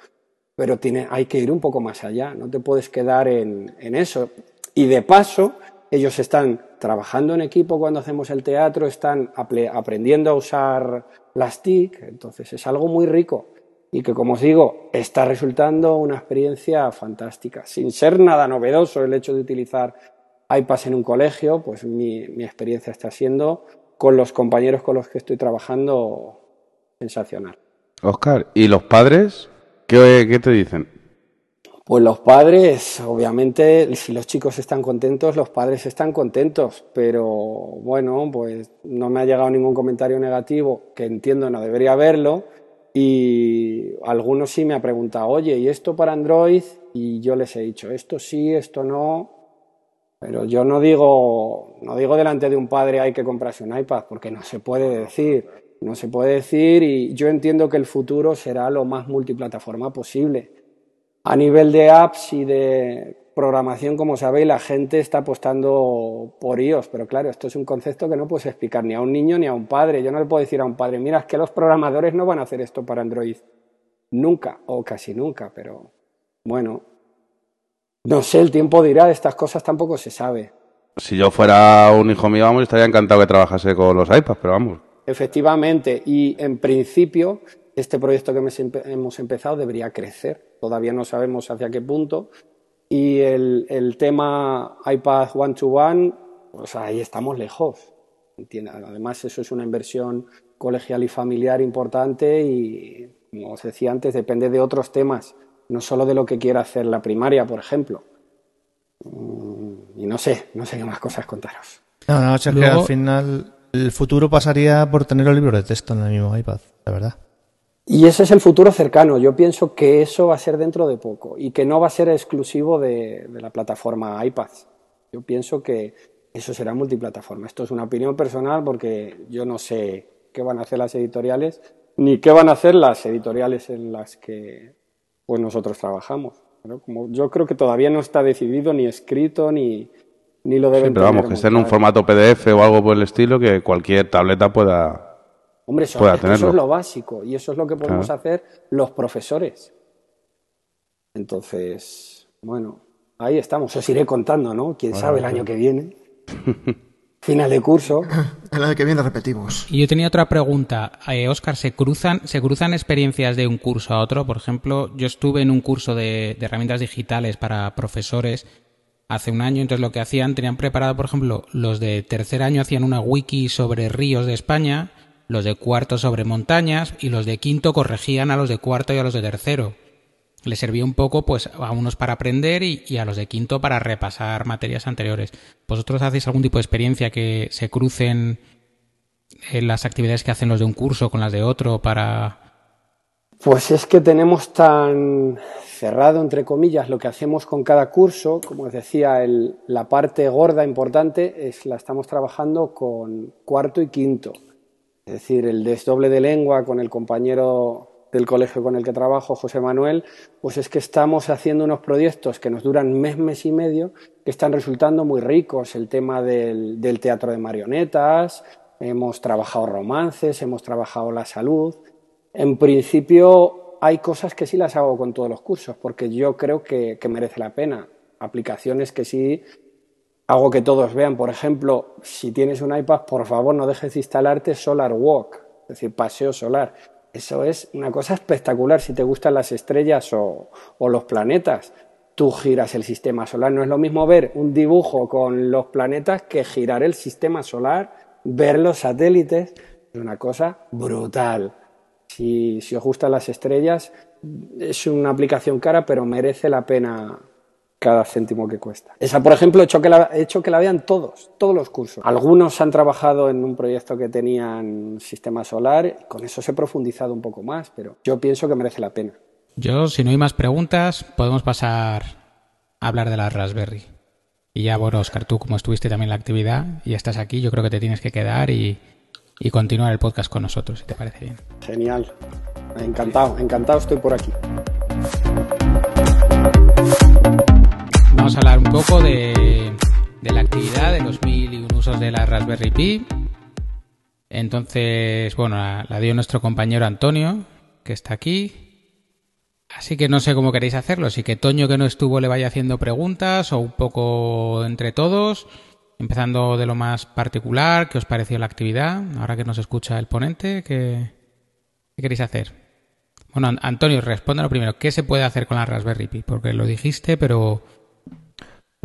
pero tiene, hay que ir un poco más allá, no te puedes quedar en, en eso. Y de paso, ellos están trabajando en equipo cuando hacemos el teatro, están aprendiendo a usar las TIC, entonces es algo muy rico y que, como os digo, está resultando una experiencia fantástica. Sin ser nada novedoso el hecho de utilizar iPads en un colegio, pues mi, experiencia está siendo, con los compañeros con los que estoy trabajando, sensacional. Oscar, ¿y los padres qué, qué te dicen? Pues los padres, obviamente, si los chicos están contentos, los padres están contentos, pero bueno, pues no me ha llegado ningún comentario negativo, que entiendo no debería haberlo, y algunos sí me han preguntado, oye, ¿y esto para Android? Y yo les he dicho, esto sí, esto no, pero yo no digo, no digo delante de un padre hay que comprarse un iPad, porque no se puede decir, no se puede decir, y yo entiendo que el futuro será lo más multiplataforma posible a nivel de apps y de programación, como sabéis, la gente está apostando por iOS, pero claro, esto es un concepto que no puedes explicar ni a un niño ni a un padre. Yo no le puedo decir a un padre, mira, es que los programadores no van a hacer esto para Android. Nunca, o casi nunca, pero bueno, no sé, el tiempo dirá, estas cosas tampoco se sabe. Si yo fuera un hijo mío, vamos, estaría encantado que trabajase con los iPads, pero vamos. Efectivamente, y en principio este proyecto que hemos empezado debería crecer. Todavía no sabemos hacia qué punto. Y el, tema iPad one-to-one, pues ahí estamos lejos. Además, eso es una inversión colegial y familiar importante y, como os decía antes, depende de otros temas, no solo de lo que quiera hacer la primaria, por ejemplo. Mm, y no sé, no sé qué más cosas contaros. No, no, es que al final el futuro pasaría por tener los libros de texto en el mismo iPad, la verdad. Y ese es el futuro cercano. Yo pienso que eso va a ser dentro de poco y que no va a ser exclusivo de, la plataforma iPad. Yo pienso que eso será multiplataforma. Esto es una opinión personal porque yo no sé qué van a hacer las editoriales ni qué van a hacer las editoriales en las que pues, nosotros trabajamos. Como yo creo que todavía no está decidido ni escrito ni, ni lo deben sí, pero vamos, que esté en un formato PDF o algo por el estilo que cualquier tableta pueda Hombre, eso, es lo básico y eso es lo que podemos hacer los profesores. Entonces, bueno, ahí estamos. Os iré contando, ¿no? Quién sabe el año que viene. Final de curso. El año que viene repetimos. Y yo tenía otra pregunta. Eh, Oscar, ¿se cruzan, ¿se cruzan experiencias de un curso a otro? Por ejemplo, yo estuve en un curso de, de herramientas digitales para profesores hace un año, entonces lo que hacían, tenían preparado, por ejemplo, los de tercer año hacían una wiki sobre ríos de España los de cuarto sobre montañas y los de quinto corregían a los de cuarto y a los de tercero. Le servía un poco pues a unos para aprender y, a los de quinto para repasar materias anteriores. ¿Vosotros hacéis algún tipo de experiencia que se crucen en las actividades que hacen los de un curso con las de otro para... Pues es que tenemos tan cerrado, entre comillas, lo que hacemos con cada curso. Como os decía, la parte gorda, importante, es la estamos trabajando con cuarto y quinto. Es decir, el desdoble de lengua con el compañero del colegio con el que trabajo, José Manuel, pues es que estamos haciendo unos proyectos que nos duran mes, mes y medio, que están resultando muy ricos. El tema del, del teatro de marionetas, hemos trabajado romances, hemos trabajado la salud. En principio hay cosas que sí las hago con todos los cursos, porque yo creo que, que merece la pena. Aplicaciones que sí hago que todos vean. Por ejemplo, si tienes un iPad, por favor no dejes de instalarte Solar Walk, es decir, paseo solar. Eso es una cosa espectacular si te gustan las estrellas o, los planetas. Tú giras el sistema solar. No es lo mismo ver un dibujo con los planetas que girar el sistema solar, ver los satélites. Es una cosa brutal. Si, si os gustan las estrellas, es una aplicación cara, pero merece la pena cada céntimo que cuesta. Esa, por ejemplo, he hecho que la, he hecho que la vean todos, todos los cursos. Algunos han trabajado en un proyecto que tenían sistema solar, y con eso se ha profundizado un poco más, pero yo pienso que merece la pena. Yo, si no hay más preguntas, podemos pasar a hablar de la Raspberry. Y ya, bueno, Oscar, tú como estuviste también en la actividad y estás aquí, yo creo que te tienes que quedar y, y continuar el podcast con nosotros, si te parece bien. Genial. Encantado, encantado estoy por aquí. Vamos a hablar un poco de, la actividad, de los mil y un usos de la Raspberry Pi. Entonces, bueno, la, dio nuestro compañero Antonio, que está aquí. Así que no sé cómo queréis hacerlo. Si que Toño que no estuvo le vaya haciendo preguntas o un poco entre todos, empezando de lo más particular, ¿qué os pareció la actividad? Ahora que nos escucha el ponente, ¿qué, queréis hacer? Bueno, Antonio, lo primero. ¿Qué se puede hacer con la Raspberry Pi? Porque lo dijiste, pero...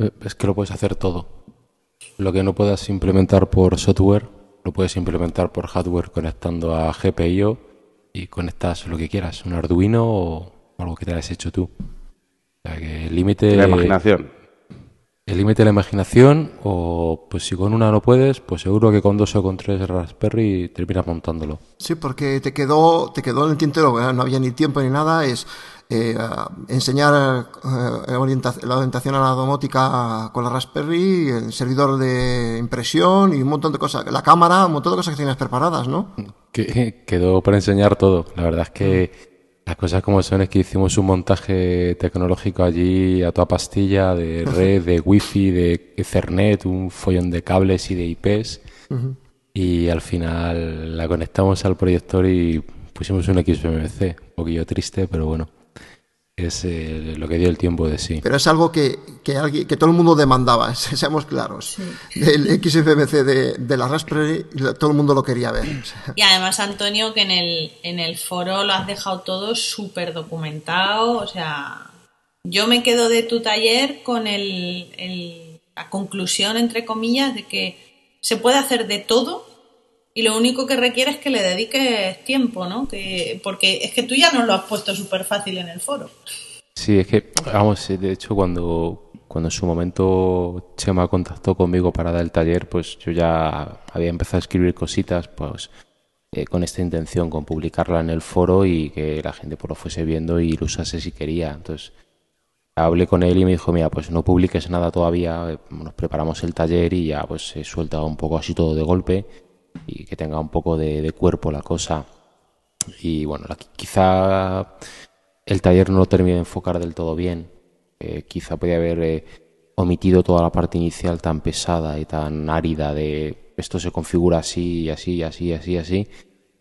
Eh, es que lo puedes hacer todo. Lo que no puedas implementar por software, lo puedes implementar por hardware conectando a GPIO y conectas lo que quieras, un Arduino o algo que te hayas hecho tú. O sea, que el límite... La imaginación. El límite de la imaginación, o pues si con una no puedes, pues seguro que con dos o con tres Raspberry terminas montándolo. Sí, porque te quedó, te quedó en el tintero, no había ni tiempo ni nada, es eh, enseñar eh, la orientación a la domótica con la Raspberry, el servidor de impresión y un montón de cosas, la cámara, un montón de cosas que tienes preparadas, ¿no? Que, quedó para enseñar todo. La verdad es que las cosas como son es que hicimos un montaje tecnológico allí a toda pastilla de red, de wifi, de Ethernet, un follón de cables y de IPs. Y al final la conectamos al proyector y pusimos un XBMC. Un poquillo triste, pero bueno es eh, lo que dio el tiempo de sí. Pero es algo que, que, alguien, que todo el mundo demandaba, seamos claros. El XFMC de, de, la Raspberry, todo el mundo lo quería ver. Y además, Antonio, que en el, en el foro lo has dejado todo súper documentado. O sea, yo me quedo de tu taller con el, el, la conclusión, entre comillas, de que se puede hacer de todo y lo único que requiere es que le dediques tiempo, ¿no? Que, porque es que tú ya nos lo has puesto súper fácil en el foro. Sí, es que, vamos, de hecho, cuando, cuando en su momento Chema contactó conmigo para dar el taller, pues yo ya había empezado a escribir cositas, pues eh, con esta intención, con publicarla en el foro y que la gente pues, lo fuese viendo y lo usase si quería. Entonces, hablé con él y me dijo, mira, pues no publiques nada todavía, eh, nos preparamos el taller y ya pues se suelta un poco así todo de golpe y que tenga un poco de, cuerpo la cosa. Y bueno, quizá el taller no lo termine de enfocar del todo bien. Eh, quizá podía haber eh, omitido toda la parte inicial tan pesada y tan árida de esto se configura así, así, así, así, así.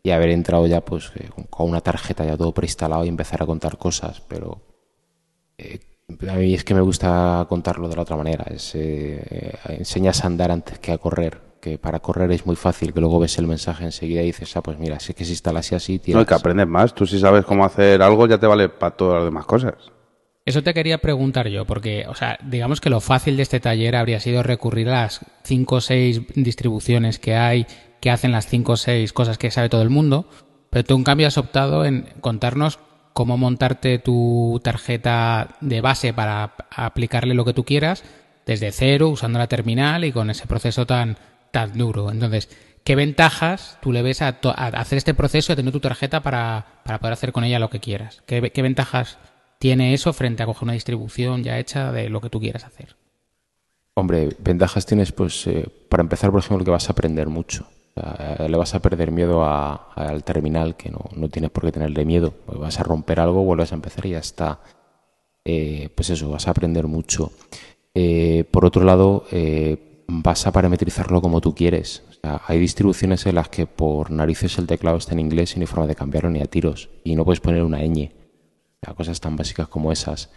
Y haber entrado ya pues eh, con una tarjeta ya todo preinstalado y empezar a contar cosas. Pero a mí es que me gusta contarlo de la otra manera. Es, enseñas a andar antes que a correr que para correr es muy fácil, que luego ves el mensaje enseguida y dices, ah, pues mira, sé que se instala así, así. Tienes... No, hay que aprendes más. Tú si sabes cómo hacer algo, ya te vale para todas las demás cosas. Eso te quería preguntar yo, porque, o sea, digamos que lo fácil de este taller habría sido recurrir a las cinco o seis distribuciones que hay, que hacen las cinco o seis cosas que sabe todo el mundo, pero tú en cambio has optado en contarnos cómo montarte tu tarjeta de base para aplicarle lo que tú quieras desde cero, usando la terminal y con ese proceso tan tan duro. Entonces, ¿qué ventajas tú le ves a, hacer este proceso, de tener tu tarjeta para, para, poder hacer con ella lo que quieras? ¿Qué, ventajas tiene eso frente a coger una distribución ya hecha de lo que tú quieras hacer? Hombre, ventajas tienes, pues, eh, para empezar, por ejemplo, que vas a aprender mucho. le vas a perder miedo al terminal, que no, no, tienes por qué tenerle miedo. Vas a romper algo, vuelves a empezar y ya está. Eh, pues eso, vas a aprender mucho. Eh, por otro lado, vas a parametrizarlo como tú quieres. hay distribuciones en las que por narices el teclado está en inglés y no hay forma de cambiarlo ni a tiros. Y no puedes poner una ñ. cosas tan básicas como esas.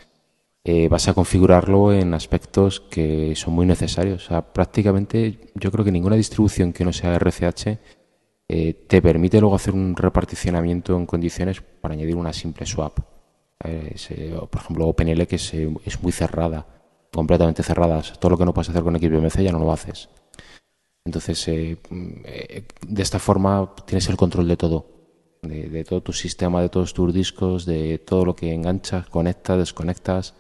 Eh, vas a configurarlo en aspectos que son muy necesarios. prácticamente yo creo que ninguna distribución que no sea RCH eh, te permite luego hacer un reparticionamiento en condiciones para añadir una simple swap. Eh, por ejemplo, OpenL que es muy cerrada completamente cerradas. Todo lo que no puedes hacer con XBMC ya no lo haces. Entonces, eh, eh, de esta forma tienes el control de todo, de, todo tu sistema, de todos tus discos, de todo lo que enganchas, conectas, desconectas.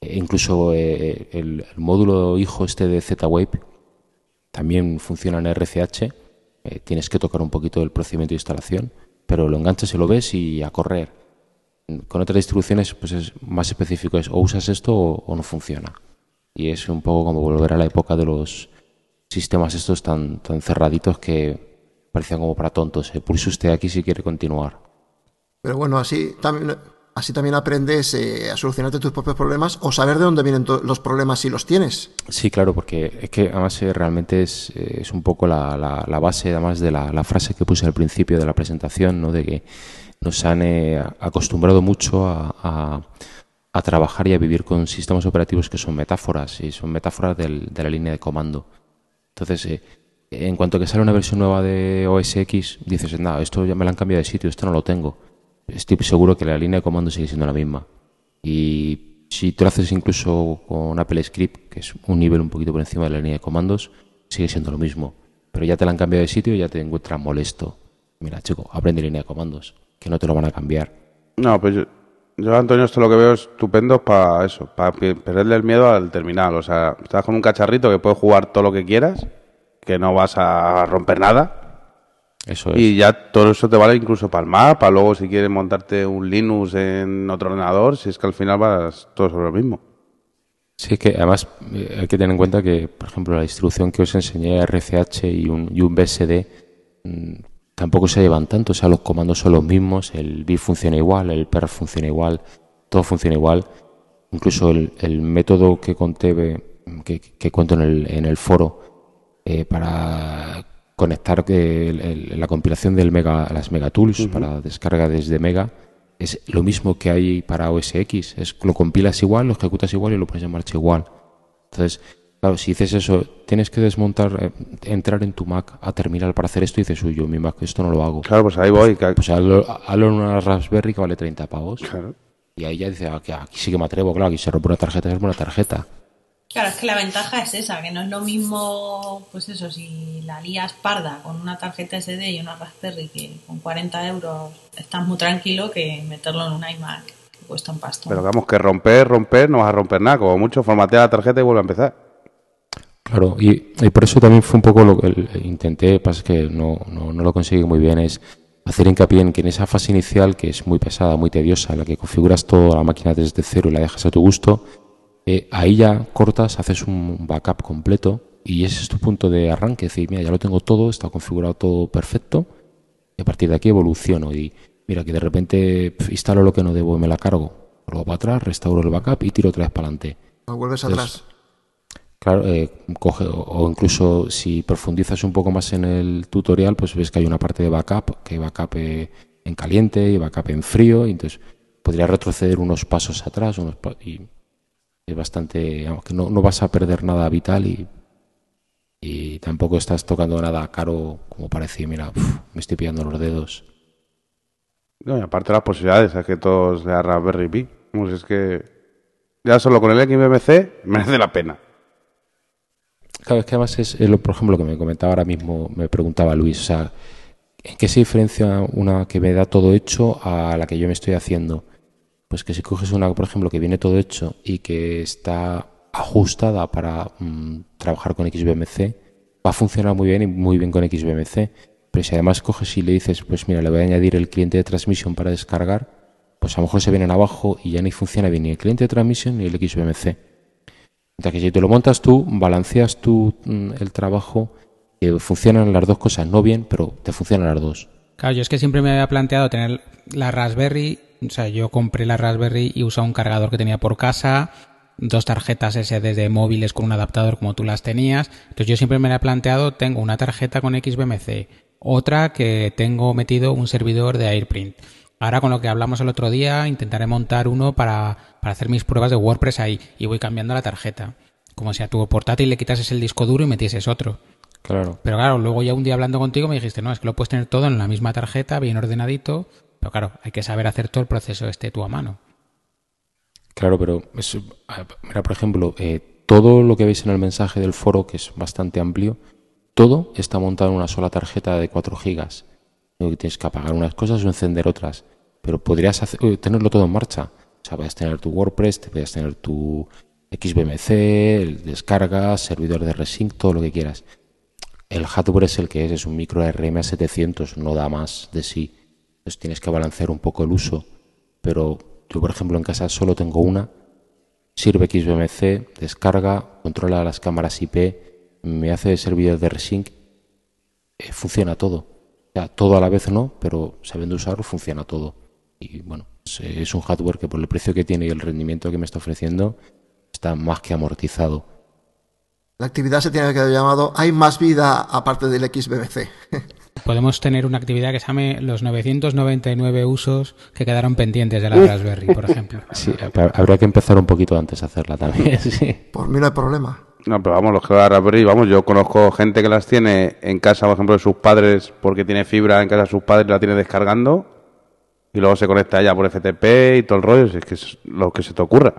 E incluso eh, el, módulo hijo este de Z-Wave también funciona en RCH. tienes que tocar un poquito el procedimiento de instalación, pero lo enganchas y lo ves y a correr. Con otras distribuciones, pues es más específico, es o usas esto o no funciona y es un poco como volver a la época de los sistemas estos tan, tan cerraditos que parecían como para tontos. Eh, pulse usted aquí si quiere continuar. Pero bueno, así también Así también aprendes eh, a solucionarte tus propios problemas o saber de dónde vienen los problemas si los tienes. Sí, claro, porque es que además eh, realmente es, eh, es, un poco la, la, base además de la, la, frase que puse al principio de la presentación, ¿no? de que nos han acostumbrado mucho a, a, trabajar y a vivir con sistemas operativos que son metáforas y son metáforas de la línea de comando. Entonces, en cuanto que sale una versión nueva de OS X, dices, nada, esto ya me lo han cambiado de sitio, esto no lo tengo estoy seguro que la línea de comando sigue siendo la misma. Y si tú lo haces incluso con Apple Script, que es un nivel un poquito por encima de la línea de comandos, sigue siendo lo mismo. Pero ya te la han cambiado de sitio y ya te encuentras molesto. Mira, chico, aprende línea de comandos, que no te lo van a cambiar. No, pues yo, yo Antonio, esto lo que veo estupendo para eso, para perderle el miedo al terminal. O sea, estás con un cacharrito que puedes jugar todo lo que quieras, que no vas a romper nada y ya todo eso te vale incluso para el Mac, para luego si quieres montarte un Linux en otro ordenador, si es que al final vas todo sobre lo mismo. Sí, es que además eh, hay que tener en cuenta que, por ejemplo, la distribución que os enseñé, RCH y un, y un BSD, mm, tampoco se llevan tanto. O sea, los comandos son los mismos, el bit funciona igual, el per funciona igual, todo funciona igual. Incluso el, el método que conté, que, que cuento en el, en el foro, eh, para conectar eh, la compilación del Mega, las Megatools para descarga desde Mega es lo mismo que hay para OS X. Es, lo compilas igual, lo ejecutas igual y lo pones en marcha igual. Entonces, claro, si dices eso, tienes que desmontar, eh, entrar en tu Mac a terminal para hacer esto y dices, uy, yo mi Mac esto no lo hago. Claro, pues ahí voy. Pues hazlo, en una Raspberry que vale 30 pavos. Claro. Y ahí ya dices, aquí, ah, aquí sí que me atrevo, claro, aquí se rompe una tarjeta, es una tarjeta. Claro, es que la ventaja es esa, que no es lo mismo, pues eso, si la lías parda con una tarjeta SD y una Raspberry que con 40 euros estás muy tranquilo que meterlo en un iMac que cuesta un pasto. Pero vamos, que romper, romper, no vas a romper nada, como mucho formatea la tarjeta y vuelve a empezar. Claro, y, por eso también fue un poco lo que intenté, pasa que no, no, no lo conseguí muy bien, es hacer hincapié en que en esa fase inicial, que es muy pesada, muy tediosa, en la que configuras toda la máquina desde cero y la dejas a tu gusto, eh, ahí ya cortas, haces un backup completo y ese es tu punto de arranque. Es decir, mira, ya lo tengo todo, está configurado todo perfecto y a partir de aquí evoluciono. Y mira, que de repente instalo lo que no debo y me la cargo. Luego para atrás, restauro el backup y tiro otra vez para adelante. vuelves atrás? Claro, eh, coge, o incluso si profundizas un poco más en el tutorial, pues ves que hay una parte de backup, que hay backup eh, en caliente y backup en frío, y entonces podría retroceder unos pasos atrás unos y es bastante, que no, no, vas a perder nada vital y, y tampoco estás tocando nada caro como parece, mira, me estoy pillando los dedos. No, y aparte las posibilidades, es que todos de Raspberry Pi, pues es que ya solo con el XBMC merece la pena. Claro, es que además es, lo, por ejemplo, lo que me comentaba ahora mismo, me preguntaba Luis, o sea, ¿en qué se diferencia una que me da todo hecho a la que yo me estoy haciendo? Pues que si coges una, por ejemplo, que viene todo hecho y que está ajustada para mm, trabajar con XBMC, va a funcionar muy bien y muy bien con XBMC. Pero si además coges y le dices, pues mira, le voy a añadir el cliente de transmisión para descargar, pues a lo mejor se vienen abajo y ya ni funciona bien ni el cliente de transmisión ni el XBMC. Entonces, que si te lo montas tú, balanceas tú mm, el trabajo, que funcionan las dos cosas, no bien, pero te funcionan las dos. Claro, yo es que siempre me había planteado tener la Raspberry o sea, yo compré la Raspberry y usaba un cargador que tenía por casa, dos tarjetas SD de móviles con un adaptador como tú las tenías. Entonces yo siempre me he planteado, tengo una tarjeta con XBMC, otra que tengo metido un servidor de AirPrint. Ahora con lo que hablamos el otro día, intentaré montar uno para, para hacer mis pruebas de WordPress ahí y voy cambiando la tarjeta. Como si a tu portátil le quitases el disco duro y metieses otro. Claro. Pero claro, luego ya un día hablando contigo me dijiste, no, es que lo puedes tener todo en la misma tarjeta, bien ordenadito, pero claro, hay que saber hacer todo el proceso este tú a mano. Claro, pero mira, por ejemplo, eh, todo lo que veis en el mensaje del foro, que es bastante amplio, todo está montado en una sola tarjeta de 4 gigas. Tienes que apagar unas cosas o encender otras. Pero podrías eh, tenerlo todo en marcha. O sea, puedes tener tu WordPress, te puedes tener tu XBMC, descarga, servidor de Resync, todo lo que quieras. El hardware es el que es, es un micro RMA700, no da más de sí. Entonces tienes que balancear un poco el uso. Pero yo, por ejemplo, en casa solo tengo una. Sirve XBMC, descarga, controla las cámaras IP, me hace servidor de resync. funciona todo. Todo a la vez no, pero sabiendo usarlo funciona todo. Y bueno, Es, un hardware que por el precio que tiene y el rendimiento que me está ofreciendo está más que amortizado. La actividad se tiene que haber llamado Hay más vida aparte del XBBC. Podemos tener una actividad que se llame los 999 usos que quedaron pendientes de la Raspberry, por ejemplo. Sí, hab- habría que empezar un poquito antes a hacerla también, sí. Por mí no hay problema. No, pero vamos, los que la Raspberry, vamos, yo conozco gente que las tiene en casa, por ejemplo, de sus padres, porque tiene fibra en casa de sus padres, la tiene descargando, y luego se conecta ya por FTP y todo el rollo, es que es lo que se te ocurra.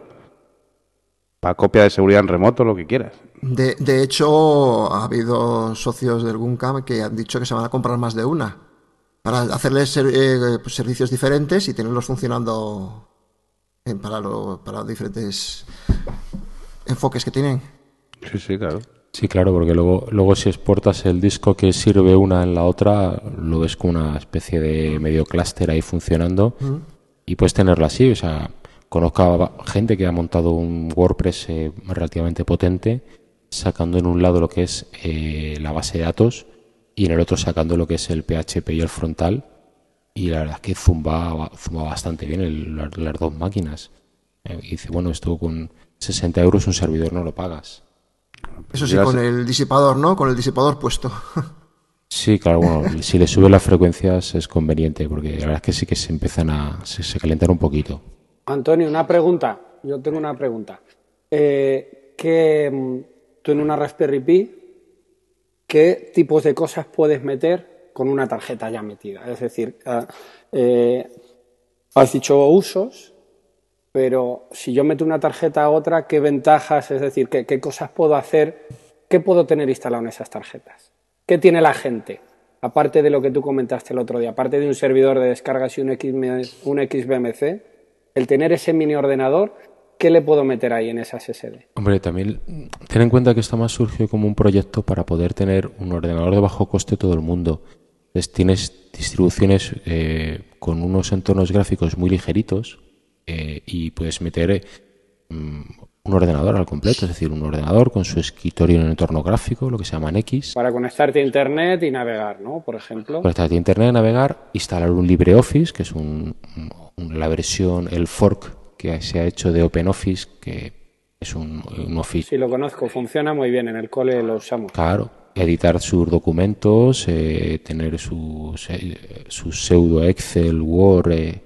Para copia de seguridad en remoto, lo que quieras. De, de hecho, ha habido socios del Guncam que han dicho que se van a comprar más de una para hacerles eh, pues, servicios diferentes y tenerlos funcionando en- para, lo- para diferentes enfoques que tienen. Sí, sí, claro. Sí, claro, porque luego, luego si exportas el disco que sirve una en la otra, lo ves como una especie de medio clúster ahí funcionando y puedes tenerlo así. O sea, conozco a gente que ha montado un WordPress eh, relativamente potente, sacando en un lado lo que es eh, la base de datos y en el otro sacando lo que es el PHP y el frontal. Y la verdad es que zumba, zumba bastante bien el- las, las dos máquinas. Eh, y dice, bueno, esto con 60 euros un servidor no lo pagas. Eso sí, con el disipador, ¿no? Con el disipador puesto. Sí, claro, bueno, si le sube las frecuencias es conveniente, porque la verdad es que sí que se empiezan a, se, se calientan un poquito. Antonio, una pregunta. Yo tengo una pregunta. Eh, ¿qué, mm, tú en una Raspberry Pi, ¿qué tipos de cosas puedes meter con una tarjeta ya metida? Es decir, ah, eh, has dicho usos, pero si yo meto una tarjeta a otra, ¿qué ventajas? Es decir, ¿qué, cosas puedo hacer? ¿Qué puedo tener instalado en esas tarjetas? ¿Qué tiene la gente? Aparte de lo que tú comentaste el otro día, aparte de un servidor de descargas y un, XBMC, el tener ese mini ordenador, ¿qué le puedo meter ahí en esa SSD? Hombre, también ten en cuenta que esto más surgió como un proyecto para poder tener un ordenador de bajo coste todo el mundo. Entonces tienes distribuciones eh, con unos entornos gráficos muy ligeritos eh, y puedes meter eh, mm, un ordenador al completo, es decir, un ordenador con su escritorio en un entorno gráfico, lo que se llaman X. Para conectarte a Internet y navegar, ¿no? Por ejemplo. Conectarte a internet, navegar, instalar un LibreOffice, que es un, un- la versión, el fork que se ha hecho de OpenOffice, que es un, un Office. Sí, lo conozco, funciona muy bien, en el cole lo usamos. Claro, editar sus documentos, eh, tener sus, eh, sus pseudo Excel, Word, eh,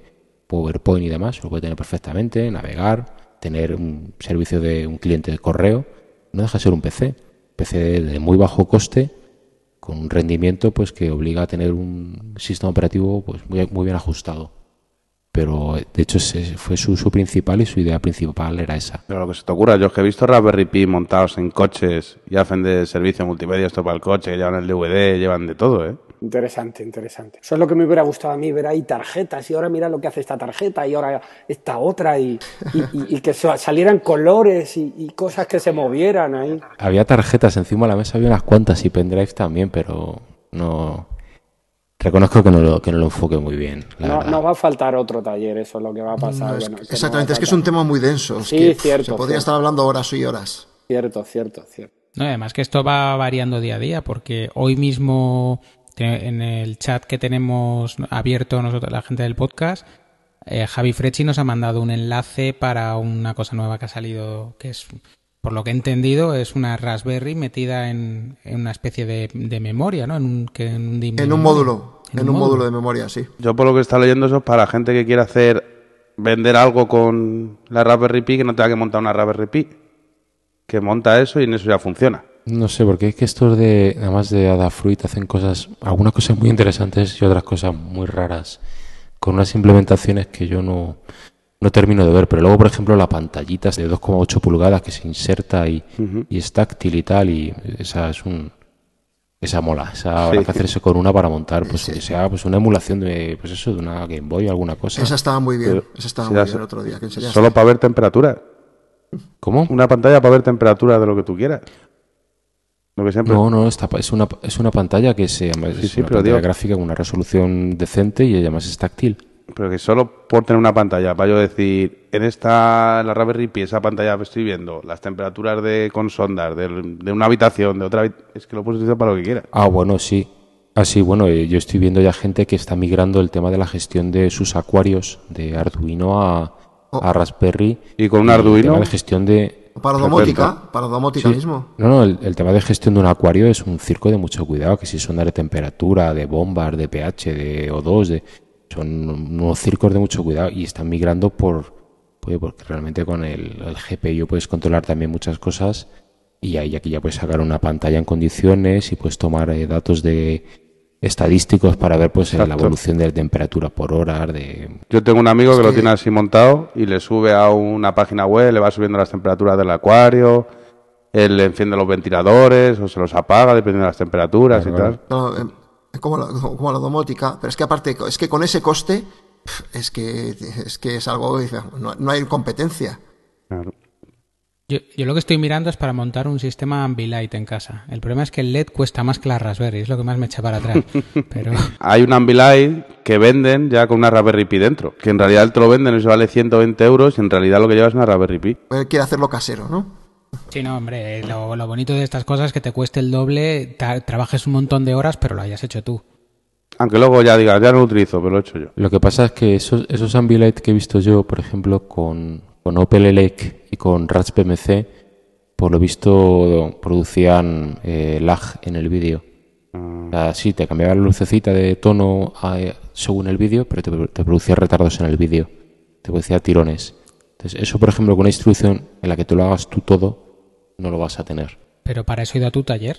PowerPoint y demás, lo puede tener perfectamente, navegar, tener un servicio de un cliente de correo, no deja de ser un PC, PC de, muy bajo coste, con un rendimiento pues que obliga a tener un sistema operativo pues muy, muy bien ajustado. Pero de hecho ese fue su, su principal y su idea principal era esa. Pero lo que se te ocurra, yo es que he visto Raspberry Pi montados en coches y hacen de servicio multimedia esto para el coche, llevan el DVD, llevan de todo, ¿eh? Interesante, interesante. Eso es lo que me hubiera gustado a mí, ver ahí tarjetas y ahora mira lo que hace esta tarjeta y ahora esta otra y, y- y- y que sa- salieran colores y, y cosas que se movieran ahí. Había tarjetas encima de la mesa, había unas cuantas y pendrives también, pero no. Reconozco que no lo, que no lo enfoque muy bien, la No, no va a faltar otro taller, eso es lo que va a pasar. No, es- bueno, que no exactamente, es que es un tema muy denso. Es Sí, que cierto, Se podría cierto. estar hablando horas y horas. Cierto, cierto, cierto. No, además que esto va variando día a día, porque hoy mismo en el chat que tenemos abierto nosotros, la gente del podcast, eh, Javi Frecci nos ha mandado un enlace para una cosa nueva que ha salido, que es, por lo que he entendido, es una Raspberry metida en, en una especie de, de memoria, ¿no? En un, que, en un, En un módulo, en un módulo de memoria, sí. Yo por lo que está leyendo eso es para gente que quiera hacer, vender algo con la Raspberry Pi que no tenga que montar una Raspberry Pi. Que monta eso y en eso ya funciona. No sé, porque es que estos de, además de Adafruit, hacen cosas, algunas cosas muy interesantes y otras cosas muy raras, con unas implementaciones que yo no, no termino de ver. Pero luego, por ejemplo, la pantallita de 2,8 pulgadas que se inserta y, y es táctil y tal, y esa es un. Esa mola, esa habrá Sí. que hacer eso con una para montar, pues que sea pues una emulación de, pues eso, de una Game Boy o alguna cosa. Esa estaba muy bien. Pero- Esa estaba muy bien el otro día que. Solo para ver temperatura. ¿Cómo? Una pantalla para ver temperatura de lo que tú quieras. Lo que siempre. No, no, es una, es una pantalla que se llama, Sí, es sí, una pero pantalla digo- gráfica con una resolución decente y además es táctil. Pero que solo por tener una pantalla, para yo decir, en esta, la Raspberry Pi, esa pantalla que estoy viendo, las temperaturas de con sondas, del- de, una habitación, de otra es que lo puedes utilizar para lo que quieras. Ah, bueno, sí. Ah, sí, bueno, eh, yo estoy viendo ya gente que está migrando el tema de la gestión de sus acuarios de Arduino a, Oh. a Raspberry. ¿Y con un el Arduino? tema de gestión de... Para domótica, para domótica Sí. mismo. No, no, el, el tema de gestión de un acuario es un circo de mucho cuidado, que si son de temperatura, de bombas, de pH, de O2, de, son unos circos de mucho cuidado y están migrando por, pues, porque realmente con el, el GPU puedes controlar también muchas cosas y ahí aquí ya puedes sacar una pantalla en condiciones y puedes tomar eh, datos de estadísticos para ver pues la evolución de temperatura por hora, de Yo tengo un amigo que lo tiene así montado y le sube a una página web, le va subiendo las temperaturas del acuario, él le enciende los ventiladores o se los apaga dependiendo de las temperaturas Claro, y tal. No, eh, como, la, como la domótica, pero es que aparte, es que con ese coste, es que es, que es algo, no, no hay competencia. Claro. Yo, yo lo que estoy mirando es para montar un sistema Ambilight en casa. El problema es que el LED cuesta más que la Raspberry, es lo que más me echa para atrás. Pero Hay un Ambilight que venden ya con una Raspberry Pi dentro, que en realidad te lo venden y se vale 120 euros y en realidad lo que lleva es una Raspberry Pi. Él quiere hacerlo casero, ¿no? sí, no, hombre, lo, lo bonito de estas cosas es que te cueste el doble, trabajes un montón de horas, pero lo hayas hecho tú. Aunque luego ya digas, ya no lo utilizo, pero lo he hecho yo. Lo que pasa es que esos, esos Ambilight que he visto yo, por ejemplo, con, con Opel Elec y con Raspberry MC, por lo visto producían eh, lag en el vídeo. O sea, sí, te cambiaba la lucecita de tono a- según el vídeo, pero te, te producía retardos en el vídeo. Te producía tirones. Entonces, eso, por ejemplo, con una instrucción en la que tú lo hagas tú todo, no lo vas a tener. Pero para eso he ido a tu taller.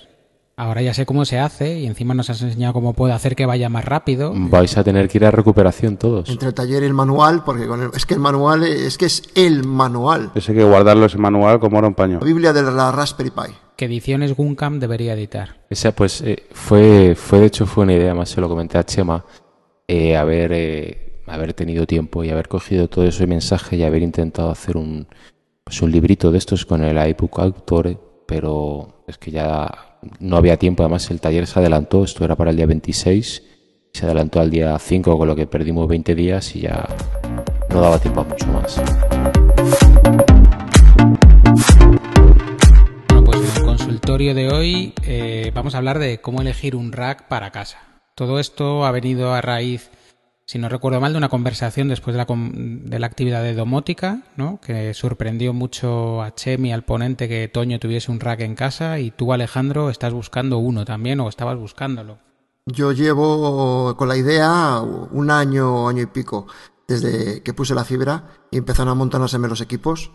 Ahora ya sé cómo se hace y encima nos has enseñado cómo puedo hacer que vaya más rápido. Vais a tener que ir a recuperación todos. Entre el taller y el manual, porque con el- es que el manual es que es el manual. Ese hay que guardarlo ese manual como oro en paño. La Biblia de la Raspberry Pi. ¿Qué ediciones Guncam debería editar? Esa, pues, eh, fue, fue, de hecho, fue una idea, más se lo comenté a Chema, eh, haber, eh, haber tenido tiempo y haber cogido todo ese mensaje y haber intentado hacer un, pues, un librito de estos con el iBook Autor, eh, pero es que ya no había tiempo, además el taller se adelantó, esto era para el día 26, se adelantó al día 5, con lo que perdimos 20 días y ya no daba tiempo a mucho más. Bueno, pues en el consultorio de hoy eh, vamos a hablar de cómo elegir un rack para casa. Todo esto ha venido a raíz, si no recuerdo mal, de una conversación después de la, com- de la actividad de domótica, ¿no? que sorprendió mucho a Chemi, al ponente, que Toño tuviese un rack en casa y tú, Alejandro, estás buscando uno también o estabas buscándolo. Yo llevo con la idea un año, año y pico, desde que puse la fibra y empezaron a montarse los equipos.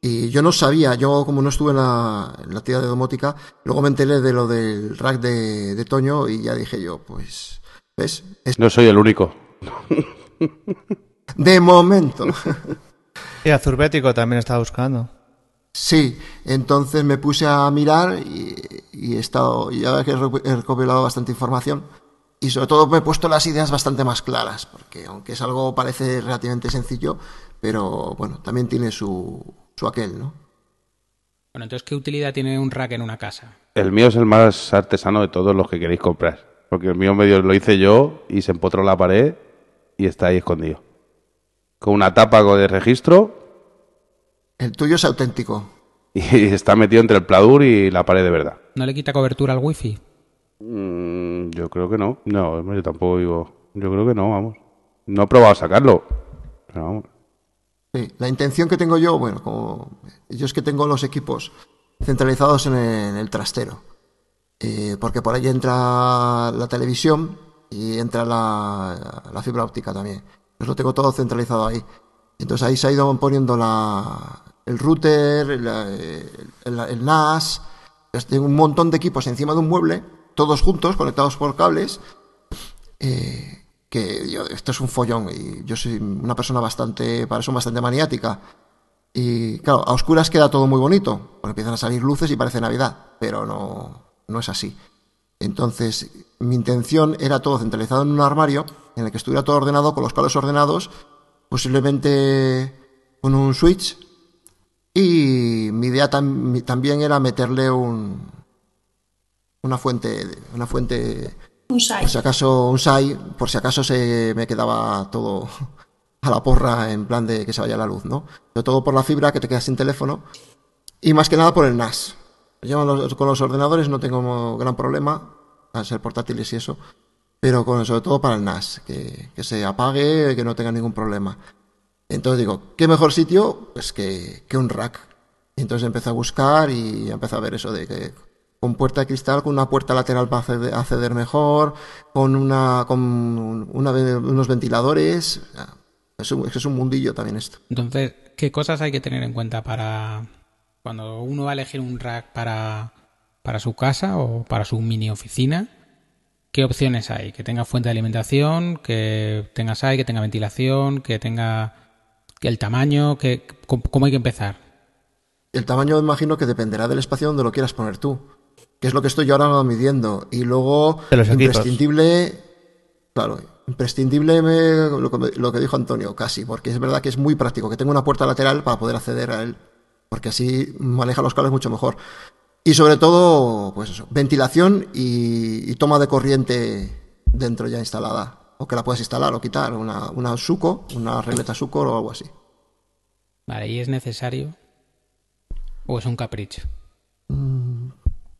Y yo no sabía, yo como no estuve en la, en la actividad de domótica, luego me enteré de lo del rack de, de Toño y ya dije yo, pues, ¿ves? Es No soy el único. de momento. Y Azurbético también estaba buscando. Sí, entonces me puse a mirar y, y he estado, y ahora que he recopilado bastante información y sobre todo me he puesto las ideas bastante más claras, porque aunque es algo parece relativamente sencillo, pero bueno, también tiene su, su aquel, ¿no? Bueno, entonces, ¿qué utilidad tiene un rack en una casa? El mío es el más artesano de todos los que queréis comprar. Porque el mío medio lo hice yo y se empotró en la pared y está ahí escondido. Con una tapa de registro El tuyo es auténtico. y está metido entre el pladur y la pared de verdad. ¿No le quita cobertura al wifi? Mm, yo creo que no. No, yo tampoco digo. Yo creo que no, vamos. No he probado a sacarlo. Pero vamos. Sí, la intención que tengo yo, bueno, como yo es que tengo los equipos centralizados en el, en el trastero, Eh, porque por ahí entra la televisión y entra la, fibra óptica también. Pues lo tengo todo centralizado ahí. Entonces ahí se ha ido poniendo la, el router, el, el- el NAS, tengo un montón de equipos encima de un mueble, todos juntos, conectados por cables, eh, que yo- esto es un follón y yo soy una persona bastante, para eso bastante maniática. Y claro, a oscuras queda todo muy bonito, porque empiezan a salir luces y parece Navidad, pero no, no es así. Entonces, mi intención era todo centralizado en un armario en el que estuviera todo ordenado, con los cables ordenados, posiblemente con un switch. Y mi idea tam- también era meterle un, una fuente, una fuente Un site. por si acaso un SAI, por si acaso se me quedaba todo a la porra en plan de que se vaya la luz, ¿no? Sobre todo por la fibra que te quedas sin teléfono y más que nada por el NAS. Yo con los, ordenadores no tengo gran problema al ser portátiles y eso, pero con, sobre todo para el NAS, que, se apague, que no tenga ningún problema. Entonces digo, ¿qué mejor sitio? Pues que, un rack. Entonces empecé a buscar y empecé a ver eso de que con puerta de cristal, con una puerta lateral para acceder, mejor, con una, con unos ventiladores. Es un mundillo también esto. Entonces, ¿qué cosas hay que tener en cuenta para cuando uno va a elegir un rack para, para su casa o para su mini oficina? ¿Qué opciones hay? Que tenga fuente de alimentación, que tenga SAI, que tenga ventilación, que tenga el tamaño, que, ¿cómo hay que empezar? El tamaño imagino que dependerá del espacio donde lo quieras poner tú que es lo que estoy yo ahora midiendo. Y luego, imprescindible, claro, imprescindible lo, que dijo Antonio, casi, porque es verdad que es muy práctico, que tenga una puerta lateral para poder acceder a él, porque así maneja los cables mucho mejor. Y sobre todo, pues eso, ventilación y, toma de corriente dentro ya instalada. O que la puedes instalar o quitar, una, una suco, una regleta suco o algo así. Vale, ¿y es necesario? ¿O es un capricho? Mm,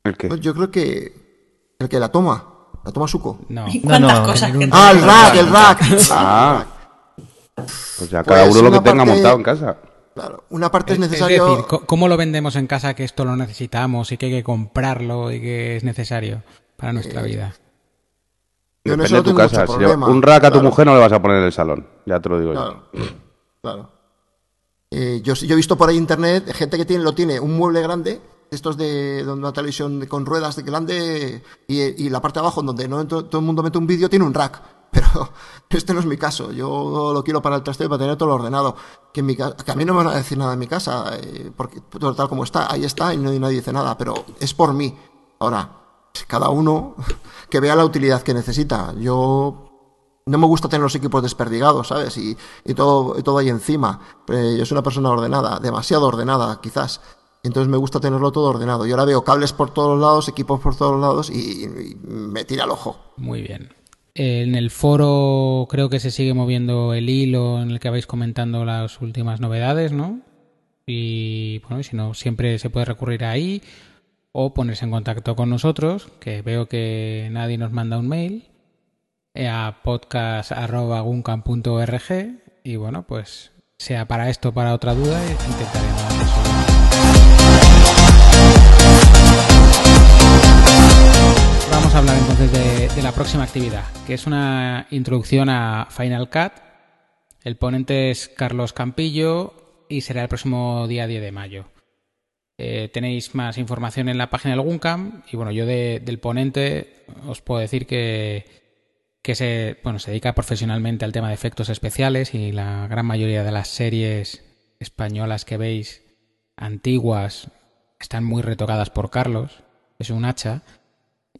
¿El qué? Pues yo creo que el que la toma, la toma Suco. No. cuántas cosas que Ah, el rack, el rack. Ah. Pues ya cada pues uno lo que tenga montado en casa. Claro, una parte es, necesario. Es decir, ¿cómo lo vendemos en casa que esto lo necesitamos y que hay que comprarlo y que es necesario para nuestra eh, vida? Depende de tu casa. Si un rack a tu mujer no le vas a poner en el salón. Ya te lo digo yo. Claro. Eh, yo, yo he visto por ahí internet gente que tiene, lo tiene un mueble grande estos de, una televisión con ruedas de grande y, la parte de abajo donde no todo el mundo mete un vídeo tiene un rack. Pero este no es mi caso. Yo lo quiero para el trasteo para tener todo lo ordenado. Que, en mi, que a mí no me van a decir nada en mi casa, eh, porque todo tal como está, ahí está y nadie, nadie dice nada. Pero es por mí. Ahora, cada uno que vea la utilidad que necesita. Yo no me gusta tener los equipos desperdigados, ¿sabes? Y, y todo, y todo ahí encima. Eh, yo soy una persona ordenada, demasiado ordenada, quizás. Entonces me gusta tenerlo todo ordenado. Yo ahora veo cables por todos lados, equipos por todos lados y, me tira el ojo. Muy bien. En el foro creo que se sigue moviendo el hilo en el que vais comentando las últimas novedades, ¿no? Y bueno, si no, siempre se puede recurrir ahí o ponerse en contacto con nosotros, que veo que nadie nos manda un mail, eh, a podcast.guncam.org y bueno, pues sea para esto o para otra duda, intentaremos. Vamos a hablar entonces de, la próxima actividad, que es una introducción a Final Cut. El ponente es Carlos Campillo y será el próximo día 10 de mayo. Eh, tenéis más información en la página del Guncam y bueno, yo del ponente os puedo decir que, que se, bueno, se dedica profesionalmente al tema de efectos especiales y la gran mayoría de las series españolas que veis antiguas están muy retocadas por Carlos, es un hacha.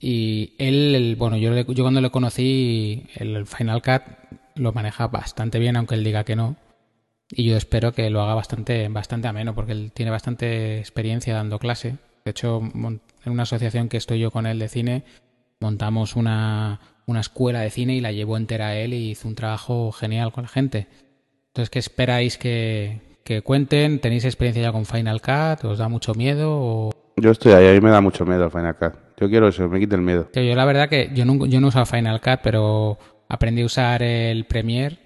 Y él, bueno, yo, yo cuando le conocí, el Final Cut lo maneja bastante bien, aunque él diga que no. Y yo espero que lo haga bastante, bastante ameno, porque él tiene bastante experiencia dando clase. De hecho, en una asociación que estoy yo con él de cine, montamos una, una escuela de cine y la llevó entera a él y hizo un trabajo genial con la gente. Entonces, ¿qué esperáis que, que cuenten. ¿Tenéis experiencia ya con Final Cut? ¿Os da mucho miedo? Yo estoy ahí, a mí me da mucho miedo el Final Cut. Yo quiero eso, me quite el miedo. Yo la verdad que yo no, yo no he usado Final Cut, pero aprendí a usar el Premiere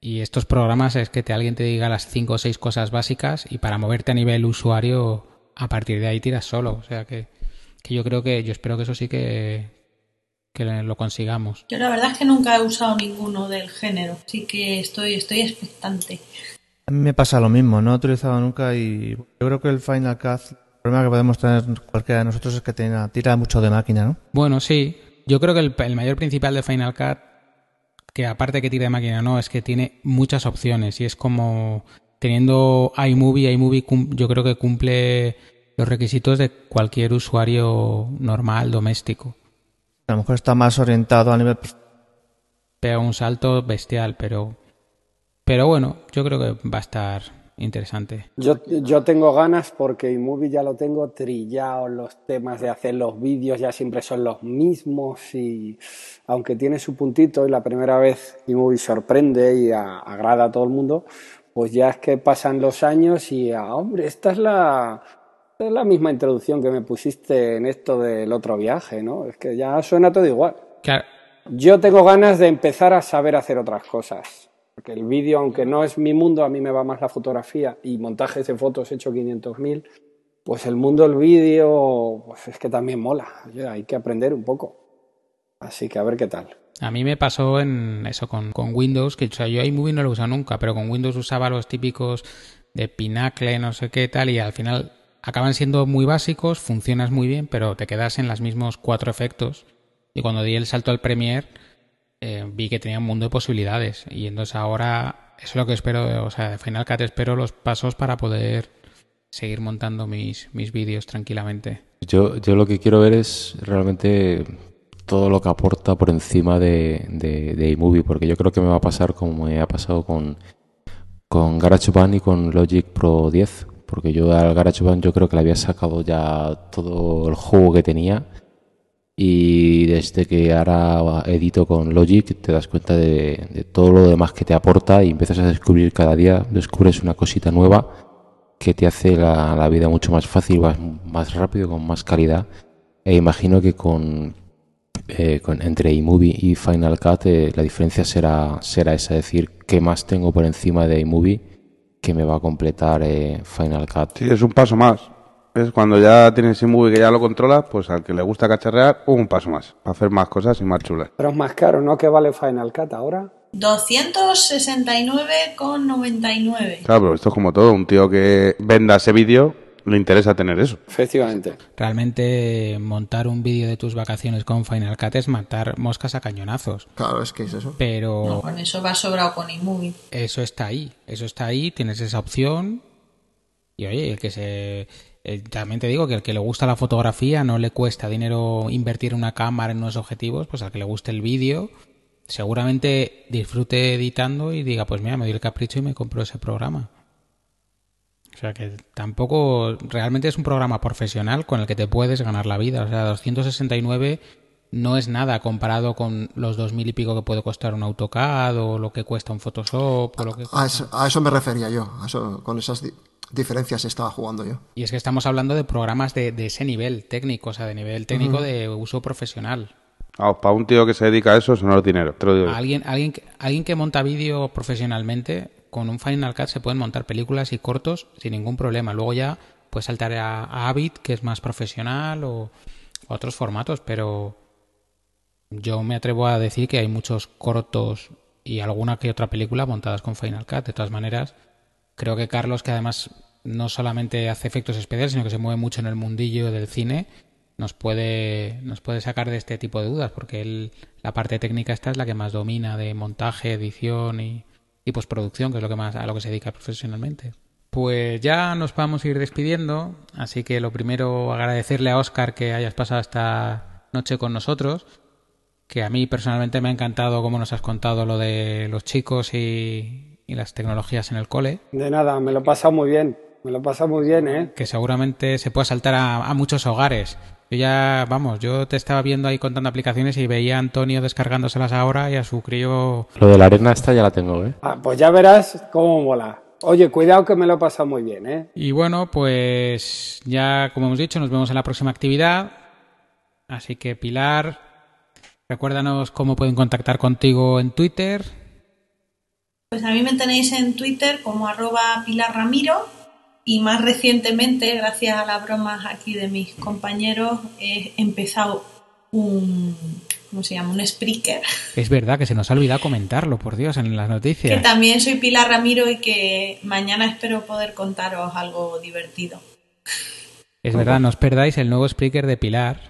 y estos programas es que te, alguien te diga las cinco o seis cosas básicas y para moverte a nivel usuario, a partir de ahí tiras solo. O sea que, que yo creo que, yo espero que eso sí que, que lo consigamos. Yo la verdad es que nunca he usado ninguno del género, así que estoy, estoy expectante. A mí me pasa lo mismo, no he utilizado nunca y yo creo que el Final Cut, problema que podemos tener cualquiera de nosotros es que tira, mucho de máquina, ¿no? Bueno, sí. Yo creo que el, mayor principal de Final Cut, que aparte que tira de máquina, no, es que tiene muchas opciones y es como teniendo iMovie, iMovie yo creo que cumple los requisitos de cualquier usuario normal, doméstico. A lo mejor está más orientado a nivel... Pega un salto bestial, pero pero bueno, yo creo que va a estar interesante. Yo, yo tengo ganas porque iMovie ya lo tengo trillado, los temas de hacer los vídeos ya siempre son los mismos y aunque tiene su puntito y la primera vez iMovie sorprende y agrada a todo el mundo, pues ya es que pasan los años y, ah, hombre, esta es la, Es la misma introducción que me pusiste en esto del otro viaje, ¿no? Es que ya suena todo igual. Claro. Yo tengo ganas de empezar a saber hacer otras cosas. Porque el vídeo, aunque no es mi mundo, a mí me va más la fotografía y montajes de fotos he hecho 500.000, pues el mundo del vídeo, pues es que también mola. Hay que aprender un poco. Así que a ver qué tal. A mí me pasó en eso con, con Windows, que o sea, yo iMovie no lo usado nunca, pero con Windows usaba los típicos de Pinacle, no sé qué tal, y al final acaban siendo muy básicos, funcionas muy bien, pero te quedas en los mismos cuatro efectos. Y cuando di el salto al Premiere, eh, vi que tenía un mundo de posibilidades. Y entonces ahora, eso es lo que espero, o sea, de Final Cut espero los pasos para poder seguir montando mis, mis vídeos tranquilamente. Yo, yo lo que quiero ver es realmente todo lo que aporta por encima de, de, iMovie, porque yo creo que me va a pasar como me ha pasado con, con GarageBand y con Logic Pro 10, porque yo al GarageBand yo creo que le había sacado ya todo el juego que tenía y desde que ahora edito con Logic te das cuenta de, todo lo demás que te aporta y empiezas a descubrir cada día, descubres una cosita nueva que te hace la, vida mucho más fácil, más, más rápido, con más calidad. E imagino que con, eh, entre iMovie y Final Cut eh, la diferencia será, será esa, es decir, qué más tengo por encima de iMovie que me va a completar eh, Final Cut. Sí, es un paso más. Es cuando ya tienes iMovie que ya lo controlas, pues al que le gusta cacharrear, un paso más. Para hacer más cosas y más chulas. Pero es más caro, ¿no? ¿Qué vale Final Cut ahora? 269,99. Claro, pero esto es como todo. Un tío que venda ese vídeo le interesa tener eso. Efectivamente. Realmente montar un vídeo de tus vacaciones con Final Cut es matar moscas a cañonazos. Claro, es que es eso. Pero No, con eso va sobrado con iMovie. eso está ahí, eso está ahí, tienes esa opción. Y oye, el que se eh, también te digo que el que le gusta la fotografía no le cuesta dinero invertir una cámara en unos objetivos, pues al que le guste el vídeo, seguramente disfrute editando y diga, pues mira, me doy el capricho y me compro ese programa. O sea que tampoco realmente es un programa profesional con el que te puedes ganar la vida. O sea, 269 no es nada comparado con los 2000 y pico que puede costar un AutoCAD o lo que cuesta un Photoshop o lo que A eso, a eso me refería yo. A eso, con esas diferencias estaba jugando yo. Y es que estamos hablando de programas de, de ese nivel técnico, o sea, de nivel técnico de uso profesional. Vamos, para un tío que se dedica a eso, eso no es dinero. Te lo digo yo. Alguien, alguien, que- alguien que monta vídeo profesionalmente, con un Final Cut se pueden montar películas y cortos sin ningún problema. Luego ya puedes saltar a, a Avid, que es más profesional, o a otros formatos, pero yo me atrevo a decir que hay muchos cortos y alguna que otra película montadas con Final Cut. De todas maneras, creo que Carlos, que además no solamente hace efectos especiales, sino que se mueve mucho en el mundillo del cine, nos puede, nos puede sacar de este tipo de dudas, porque él, la parte técnica esta es la que más domina de montaje, edición y, y postproducción, que es lo que más a lo que se dedica profesionalmente. Pues ya nos vamos a ir despidiendo, así que lo primero agradecerle a Oscar que hayas pasado esta noche con nosotros, que a mí personalmente me ha encantado cómo nos has contado lo de los chicos y, y las tecnologías en el cole. De nada, me lo he pasado muy bien. Me lo he pasado muy bien, ¿eh? que seguramente se pueda saltar a, a muchos hogares. Yo ya, vamos, yo te estaba viendo ahí contando aplicaciones y veía a Antonio descargándoselas ahora y a su crío. Lo de la arena esta ya la tengo, ¿eh? Ah, pues ya verás cómo mola. Oye, cuidado que me lo he pasado muy bien, ¿eh? Y bueno, pues ya, como hemos dicho, nos vemos en la próxima actividad. Así que, Pilar, recuérdanos cómo pueden contactar contigo en Twitter. Pues a mí me tenéis en Twitter como arroba Pilar Ramiro y más recientemente, gracias a las bromas aquí de mis compañeros, he empezado un, ¿cómo se llama? Un Spreaker. Es verdad que se nos ha olvidado comentarlo, por Dios, en las Que noticias. también soy Pilar Ramiro y que mañana espero poder contaros algo divertido. Es verdad, no os perdáis el nuevo speaker de Pilar,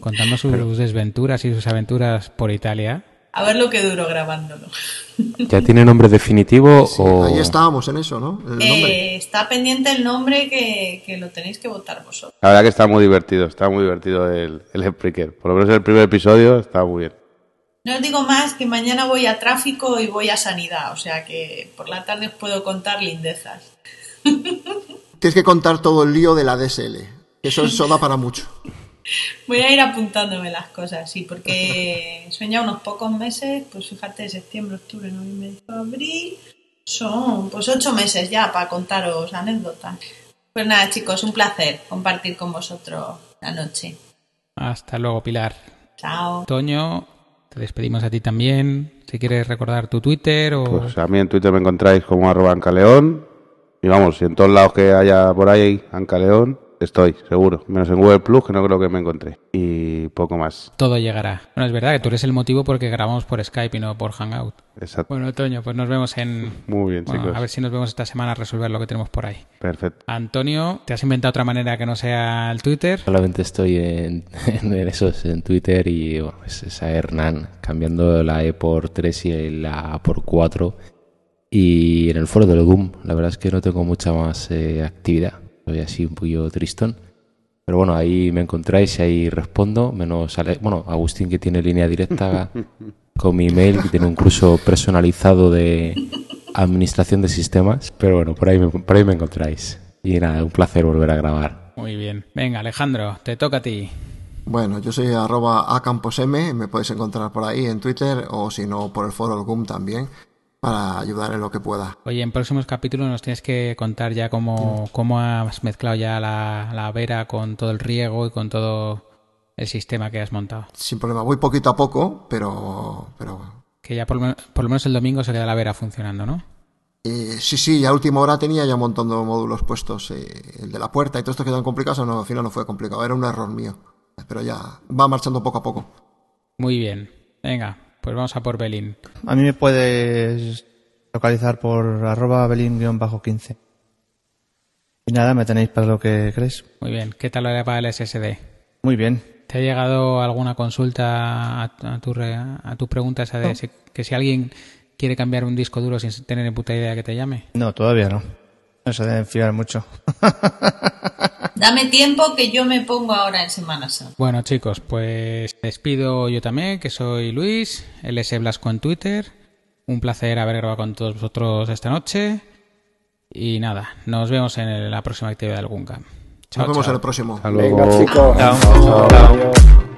contando sus desventuras y sus aventuras por Italia. A ver lo que duro grabándolo. ¿Ya tiene nombre definitivo Sí, o...? Ahí estábamos en eso, ¿no? El. Eh, está pendiente el nombre que, que lo tenéis que votar vosotros. La verdad que está muy divertido, está muy divertido el, el Spreaker. Por lo menos el primer episodio está muy bien. No os digo más que mañana voy a tráfico y voy a sanidad, o sea que por la tarde os puedo contar lindezas. Tienes que contar todo el lío de la DSL. Eso, eso da para mucho. Voy a ir apuntándome las cosas, sí, porque ya unos pocos meses, pues fíjate, septiembre, octubre, noviembre, abril, son pues ocho meses ya para contaros anécdotas. Pues nada, chicos, un placer compartir con vosotros la noche. Hasta luego, Pilar. Chao. Toño, te despedimos a ti también. Si quieres recordar tu Twitter o... Pues a mí en Twitter me encontráis como arroba ancaleón. Y vamos, si en todos lados que haya por ahí ancaleón, estoy, seguro. Menos en Google Plus, que no creo que me encontré. Y poco más. Todo llegará. Bueno, es verdad que tú eres el motivo porque grabamos por Skype y no por Hangout. Exacto. Bueno, Toño, pues nos vemos en... Muy bien, Bueno, chicos. a ver si nos vemos esta semana a resolver lo que tenemos por ahí. Perfecto. Antonio, ¿te has inventado otra manera que no sea el Twitter? Solamente estoy en, en esos, en Twitter y bueno, es, es a Hernán, cambiando la E por 3 y la A por 4. Y en el foro del Doom, la verdad es que no tengo mucha más eh, actividad. Soy así un poquillo tristón. Pero bueno, ahí me encontráis y ahí respondo. Menos, Ale- bueno, Agustín que tiene línea directa con mi email, que tiene un curso personalizado de administración de sistemas. Pero bueno, por ahí me, por ahí me encontráis. Y nada, un placer volver a grabar. Muy bien. Venga, Alejandro, te toca a ti. Bueno, yo soy arroba acamposm, me podéis encontrar por ahí en Twitter o si no por el foro GUM también, para ayudar en lo que pueda. Oye, en próximos capítulos nos tienes que contar ya cómo, cómo has mezclado ya la, la vera con todo el riego y con todo el sistema que has montado. Sin problema, voy poquito a poco, pero, pero Que ya por, lo men- por lo menos el domingo se queda la vera funcionando, ¿no? Eh, sí, sí, a última hora tenía ya un montón de módulos puestos. eh, el de la puerta y todo esto que eran complicados, no, al final no fue complicado, era un error mío. Pero ya va marchando poco a poco. Muy bien. Venga, pues vamos a por Belín. A mí me puedes localizar por arroba belín-15. Y nada, me tenéis para lo que crees. Muy bien. ¿Qué tal era para el SSD? Muy bien. ¿Te ha llegado alguna consulta a, a tu, re- a tu pregunta esa de si- que si alguien quiere cambiar un disco duro sin tener ni puta idea que te llame? No, todavía no. No se deben fiar mucho. Dame tiempo que yo me pongo ahora en Semana Santa. Bueno, chicos, pues despido yo también, que soy Luis, LS Blasco en Twitter. Un placer haber grabado con todos vosotros esta noche. Y nada, nos vemos en la próxima actividad del Guncam. Chao, Nos vemos chao. en el próximo. Hasta luego. Venga, chicos. Chao. Adiós.